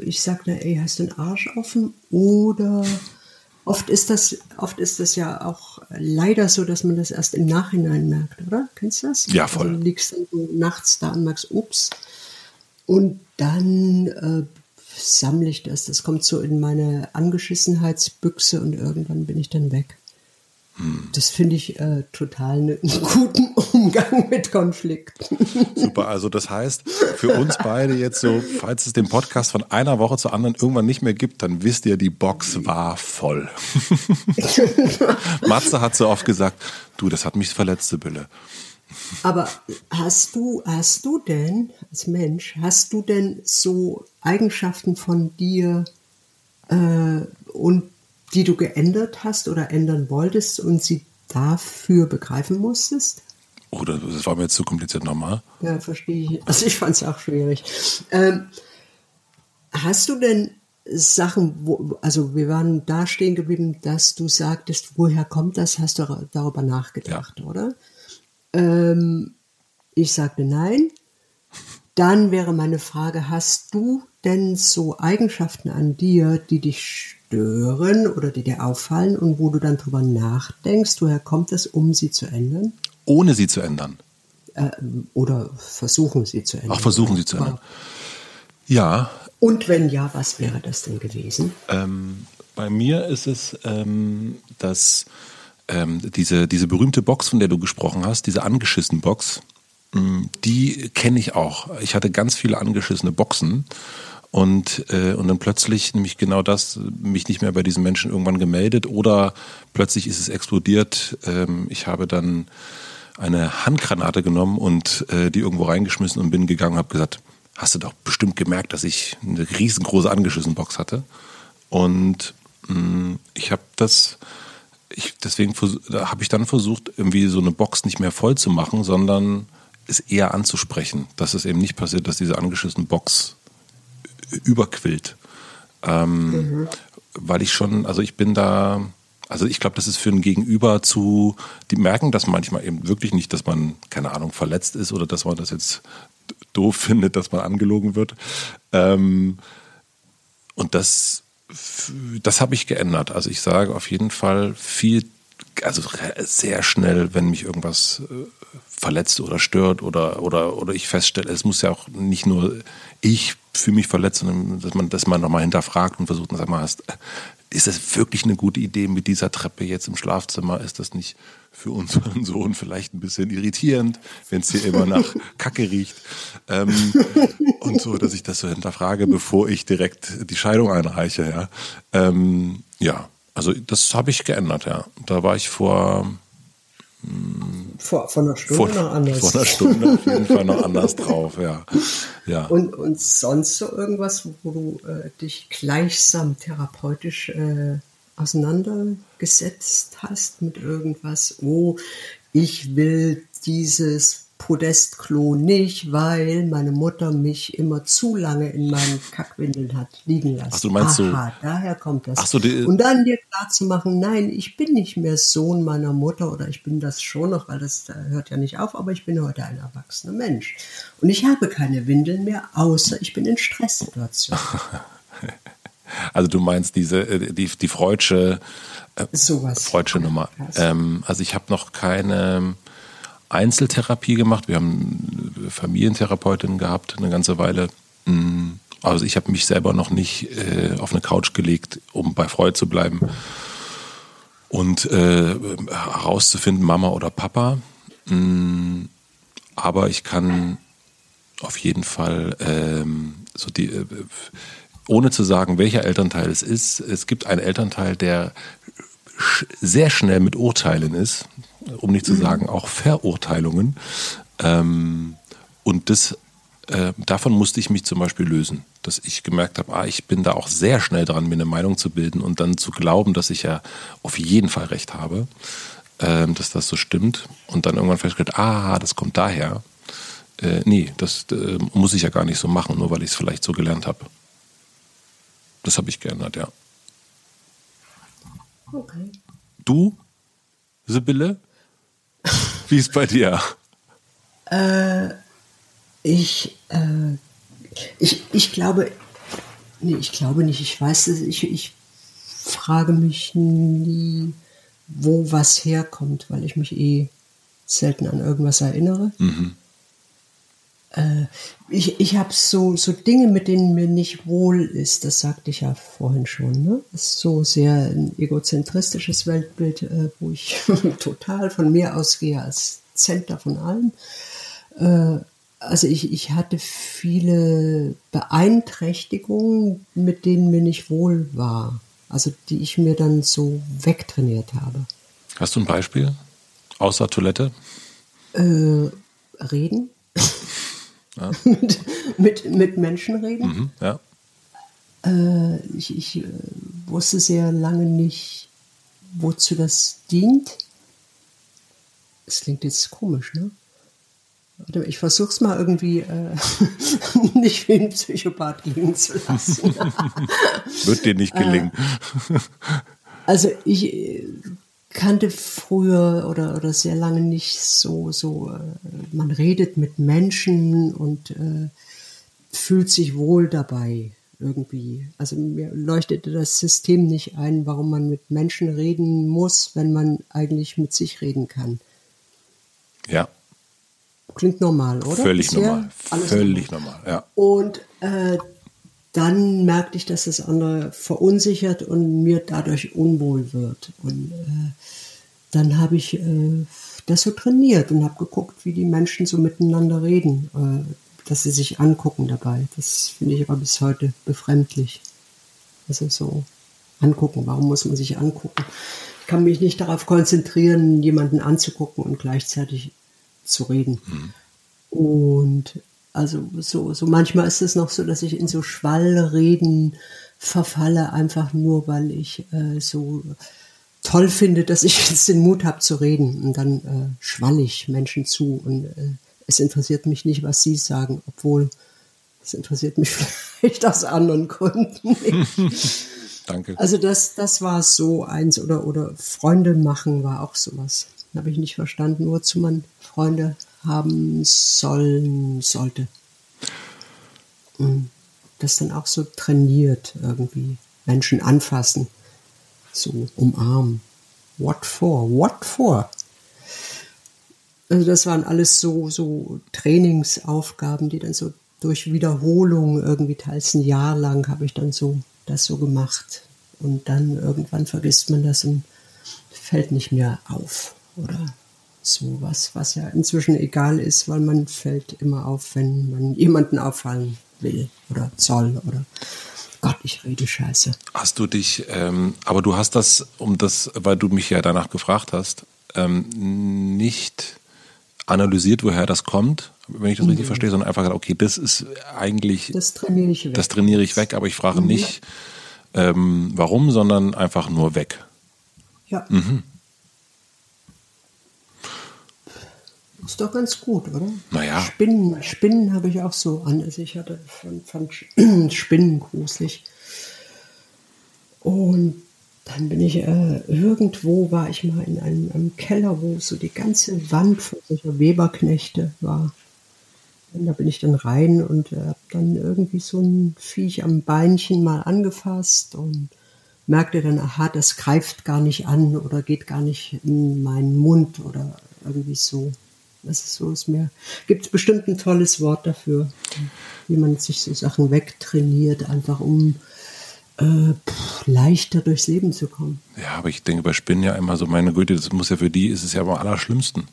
ich sag, na, ey, hast du einen Arsch offen oder oft ist das, oft ist das ja auch leider so, dass man das erst im Nachhinein merkt, oder? Kennst du das? Ja, voll. Also du liegst dann so nachts da und merkst, ups. Und dann äh, sammle ich das. Das kommt so in meine Angeschissenheitsbüchse und irgendwann bin ich dann weg. Das finde ich äh, total einen guten Umgang <laughs> mit Konflikten. Super, also das heißt, für uns beide jetzt so, falls es den Podcast von einer Woche zur anderen irgendwann nicht mehr gibt, dann wisst ihr, die Box war voll. <laughs> Matze hat so oft gesagt, du, das hat mich verletzt, Sibylle. Aber hast du, hast du denn, als Mensch, hast du denn so Eigenschaften von dir äh, und die du geändert hast oder ändern wolltest und sie dafür begreifen musstest? Oder oh, das war mir jetzt zu kompliziert nochmal. Ja, verstehe ich. Also ich fand es auch schwierig. Ähm, hast du denn Sachen, wo, also wir waren da stehen geblieben, dass du sagtest, woher kommt das? Hast du darüber nachgedacht, ja. oder? Ähm, ich sagte nein. Dann wäre meine Frage, hast du denn so Eigenschaften an dir, die dich stören oder die dir auffallen und wo du dann drüber nachdenkst, woher kommt es, um sie zu ändern? Ohne sie zu ändern. Äh, oder versuchen sie zu ändern. Ach, versuchen sie zu ändern. Ja. Und wenn ja, was wäre das denn gewesen? Ähm, bei mir ist es, ähm, dass ähm, diese, diese berühmte Box, von der du gesprochen hast, diese angeschissen Box, mm, die kenne ich auch. Ich hatte ganz viele angeschissene Boxen und, äh, und dann plötzlich nämlich genau das, mich nicht mehr bei diesen Menschen irgendwann gemeldet oder plötzlich ist es explodiert. Ähm, ich habe dann eine Handgranate genommen und äh, die irgendwo reingeschmissen und bin gegangen und habe gesagt, hast du doch bestimmt gemerkt, dass ich eine riesengroße angeschissene Box hatte. Und mh, mm, ich habe das, ich, deswegen habe ich dann versucht, irgendwie so eine Box nicht mehr voll zu machen, sondern es eher anzusprechen, dass es eben nicht passiert, dass diese angeschissene Box überquillt. Ähm, mhm. Weil ich schon, also ich bin da, also ich glaube, das ist für ein Gegenüber zu, die merken das manchmal eben wirklich nicht, dass man, keine Ahnung, verletzt ist oder dass man das jetzt doof <laughs> findet, dass man angelogen wird. Ähm, und das, das habe ich geändert. Also ich sage auf jeden Fall viel, also sehr schnell, wenn mich irgendwas äh, verletzt oder stört oder, oder, oder ich feststelle, es muss ja auch nicht nur ich fühle mich verletzt, sondern dass man das mal nochmal hinterfragt und versucht, sag mal, hast, ist das wirklich eine gute Idee mit dieser Treppe jetzt im Schlafzimmer? Ist das nicht für unseren Sohn vielleicht ein bisschen irritierend, wenn es hier immer nach Kacke riecht? Ähm, und so, dass ich das so hinterfrage, bevor ich direkt die Scheidung einreiche. Ja, ähm, ja also das habe ich geändert. Ja, da war ich vor vor, vor einer Stunde vor, noch anders. Vor einer Stunde auf jeden Fall noch anders drauf, ja. <laughs> ja. Und, und sonst so irgendwas, wo du äh, dich gleichsam therapeutisch äh, auseinandergesetzt hast mit irgendwas, oh, ich will dieses Podestklo nicht, weil meine Mutter mich immer zu lange in meinen Kackwindeln hat liegen lassen. Ach, du meinst Aha, so, daher kommt das. Ach so, die, und dann dir klar zu machen, nein, ich bin nicht mehr Sohn meiner Mutter oder ich bin das schon noch, weil das hört ja nicht auf, aber ich bin heute ein erwachsener Mensch. Und ich habe keine Windeln mehr, außer ich bin in Stresssituationen. <laughs> Also du meinst diese äh, die die Freudsche äh, Sowas. Freudsche Nummer. Ähm, also ich habe noch keine Einzeltherapie gemacht. Wir haben Familientherapeutin gehabt eine ganze Weile. Mm, also ich habe mich selber noch nicht äh, auf eine Couch gelegt, um bei Freud zu bleiben und äh, herauszufinden, Mama oder Papa. Mm, aber ich kann auf jeden Fall ähm, so die äh, ohne zu sagen, welcher Elternteil es ist, es gibt einen Elternteil, der sehr schnell mit Urteilen ist, um nicht zu mhm. sagen auch Verurteilungen. Ähm, und das, äh, davon musste ich mich zum Beispiel lösen, dass ich gemerkt habe, ah, ich bin da auch sehr schnell dran, mir eine Meinung zu bilden und dann zu glauben, dass ich ja auf jeden Fall recht habe, äh, dass das so stimmt. Und dann irgendwann festgestellt, ah, das kommt daher. Äh, nee, das äh, muss ich ja gar nicht so machen, nur weil ich es vielleicht so gelernt habe. Das habe ich geändert, ja. Okay. Du, Sibylle? Wie ist bei dir? Äh, ich, äh, ich, ich glaube, nee, ich glaube nicht, ich weiß es, ich, ich frage mich nie, wo was herkommt, weil ich mich eh selten an irgendwas erinnere. Mhm. Äh, ich ich habe so, so Dinge, mit denen mir nicht wohl ist, das sagte ich ja vorhin schon. Ne? Das ist so sehr ein egozentristisches Weltbild, äh, wo ich <laughs> total von mir ausgehe als Center von allem. Äh, also ich, ich hatte viele Beeinträchtigungen, mit denen mir nicht wohl war. Also die ich mir dann so wegtrainiert habe. Hast du ein Beispiel? Außer Toilette? Äh, reden. Ja. <laughs> mit, mit, Menschen reden. Mhm, ja. Äh, ich, ich äh, wusste sehr lange nicht, wozu das dient. Es klingt jetzt komisch, ne? Ich versuche es mal irgendwie äh, <laughs> nicht wie ein Psychopath klingen zu lassen. <laughs> Wird dir nicht gelingen. Äh, also ich äh, kannte früher oder, oder sehr lange nicht so, so äh, man redet mit Menschen und äh, fühlt sich wohl dabei irgendwie. Also mir leuchtete das System nicht ein, warum man mit Menschen reden muss, wenn man eigentlich mit sich reden kann. Ja. Klingt normal, oder? Völlig Bisher normal. Völlig normal. normal, ja. Und äh, dann merkte ich, dass das andere verunsichert und mir dadurch unwohl wird. Und äh, dann habe ich äh, das so trainiert und habe geguckt, wie die Menschen so miteinander reden, äh, dass sie sich angucken dabei. Das finde ich aber bis heute befremdlich. Also so angucken. Warum muss man sich angucken? Ich kann mich nicht darauf konzentrieren, jemanden anzugucken und gleichzeitig zu reden. Mhm. Und also so, so manchmal ist es noch so, dass ich in so Schwallreden verfalle, einfach nur, weil ich äh, so toll finde, dass ich <laughs> jetzt den Mut habe zu reden. Und dann äh, schwall ich Menschen zu und äh, es interessiert mich nicht, was sie sagen, obwohl es interessiert mich <laughs> vielleicht aus anderen Gründen nicht. <laughs> Danke. Also das, das war so eins oder, oder Freunde machen war auch sowas. Habe ich nicht verstanden, wozu man Freunde haben sollen sollte. Und das dann auch so trainiert irgendwie. Menschen anfassen, so umarmen. What for? What for? Also das waren alles so, so Trainingsaufgaben, die dann so durch Wiederholung irgendwie teils ein Jahr lang habe ich dann so das so gemacht. Und dann irgendwann vergisst man das und fällt nicht mehr auf. Oder sowas, was ja inzwischen egal ist, weil man fällt immer auf, wenn man jemanden auffallen will oder soll oder Gott, ich rede scheiße. Hast du dich, ähm, aber du hast das, um das, weil du mich ja danach gefragt hast, ähm, nicht analysiert, woher das kommt, wenn ich das mhm. richtig verstehe, sondern einfach gesagt, okay, das ist eigentlich. Das trainiere ich weg. Das trainiere ich weg, aber ich frage mhm. nicht, ähm, warum, sondern einfach nur weg. Ja. Mhm. Ist doch ganz gut, oder? Naja. Spinnen, Spinnen habe ich auch so an. Also ich hatte fand, <clears throat> fand Spinnen gruselig. Und dann bin ich äh, irgendwo war ich mal in einem, einem, Keller, wo so die ganze Wand von solcher Weberknechte war. Und da bin ich dann rein und äh, habe dann irgendwie so ein Viech am Beinchen mal angefasst und merkte dann, aha, das greift gar nicht an oder geht gar nicht in meinen Mund oder irgendwie so. Das ist so, ist mir, gibt es bestimmt ein tolles Wort dafür, wie man sich so Sachen wegtrainiert, einfach um äh, leichter durchs Leben zu kommen. Ja, aber ich denke bei Spinnen ja immer so, meine Güte, das muss ja für die, ist es ja am allerschlimmsten.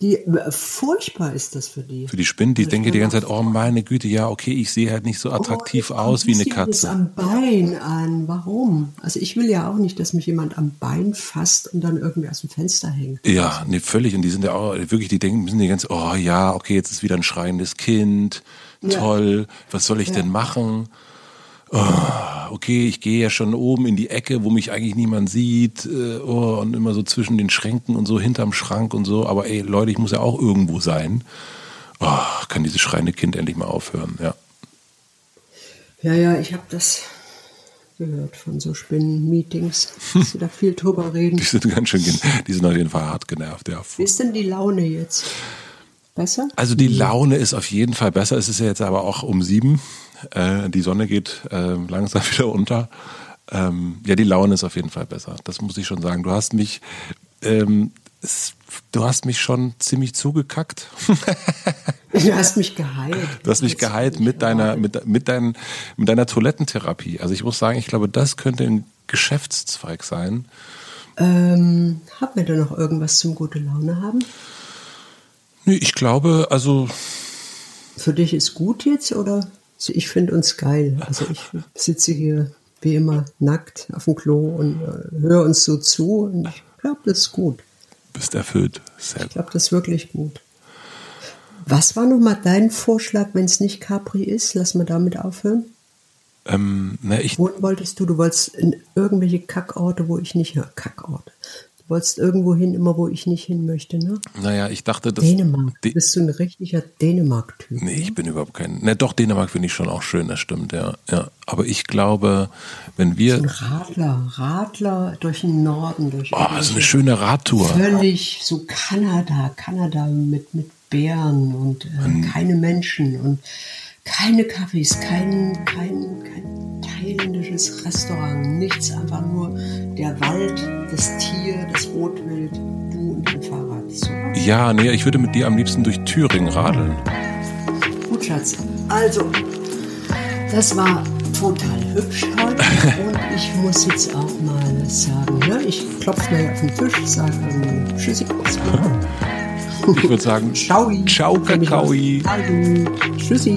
Die, äh, furchtbar ist das für die. Für die Spinnen, die also denken die ganze Zeit, oh meine Güte, ja, okay, ich sehe halt nicht so oh, attraktiv oh, aus wie eine Katze. Das am Bein an. Warum? Also ich will ja auch nicht, dass mich jemand am Bein fasst und dann irgendwie aus dem Fenster hängt. Ja, nee, völlig. Und die sind ja auch wirklich, die denken, sind die ganz, oh ja, okay, jetzt ist wieder ein schreiendes Kind. Toll, ja. was soll ich ja. denn machen? Oh, okay, ich gehe ja schon oben in die Ecke, wo mich eigentlich niemand sieht, äh, oh, und immer so zwischen den Schränken und so hinterm Schrank und so. Aber ey, Leute, ich muss ja auch irgendwo sein. Oh, kann dieses schreiende Kind endlich mal aufhören, ja. Ja, ja, ich habe das gehört von so Spinnen-Meetings, dass sie da <laughs> viel drüber reden. Die sind ganz schön, die sind auf jeden Fall hart genervt, ja. Wie ist denn die Laune jetzt? Besser? Also die Laune ist auf jeden Fall besser. Es ist ja jetzt aber auch um sieben. Äh, die Sonne geht äh, langsam <laughs> wieder unter. Ähm, ja, die Laune ist auf jeden Fall besser. Das muss ich schon sagen. Du hast mich, ähm, es, du hast mich schon ziemlich zugekackt. <laughs> du hast mich geheilt. Du hast mich geheilt mit deiner, mit, mit, dein, mit deiner Toilettentherapie. Also ich muss sagen, ich glaube, das könnte ein Geschäftszweig sein. Ähm, haben wir da noch irgendwas zum gute Laune haben? Nee, ich glaube, also. Für dich ist gut jetzt, oder? Also ich finde uns geil. Also ich sitze hier wie immer nackt auf dem Klo und äh, höre uns so zu und ich glaube, das ist gut. Bist erfüllt. Sehr ich glaube, das ist wirklich gut. Was war nun mal dein Vorschlag, wenn es nicht Capri ist? Lass mal damit aufhören. Ähm, na, ich Wohin wolltest du? Du wolltest in irgendwelche Kackorte, wo ich nicht höre. Kackorte wolltest irgendwo hin, immer wo ich nicht hin möchte, ne? Naja, ich dachte, dass. Dänemark. Bist du ein richtiger Dänemark-Typ? Nee, ich bin überhaupt kein. Ne, doch, Dänemark finde ich schon auch schön, das stimmt, ja. ja. Aber ich glaube, wenn wir. So ein Radler, Radler durch den Norden, durch. Oh, so eine schöne Radtour. Völlig so Kanada, Kanada mit, mit Bären und äh, keine Menschen und keine Kaffees, kein, kein, kein thailändisches Restaurant, nichts, einfach nur der Wald, das Tier, das Rotwild, du und dein Fahrrad. So. Ja, nee, ich würde mit dir am liebsten durch Thüringen radeln. Gut, Schatz. Also, das war total hübsch heute <laughs> und ich muss jetzt auch mal sagen, ne, ich klopfe mir auf den Tisch, sage Tschüssi, <laughs> Ich würde sagen, ciao, ciao, Kakao. Tschüssi.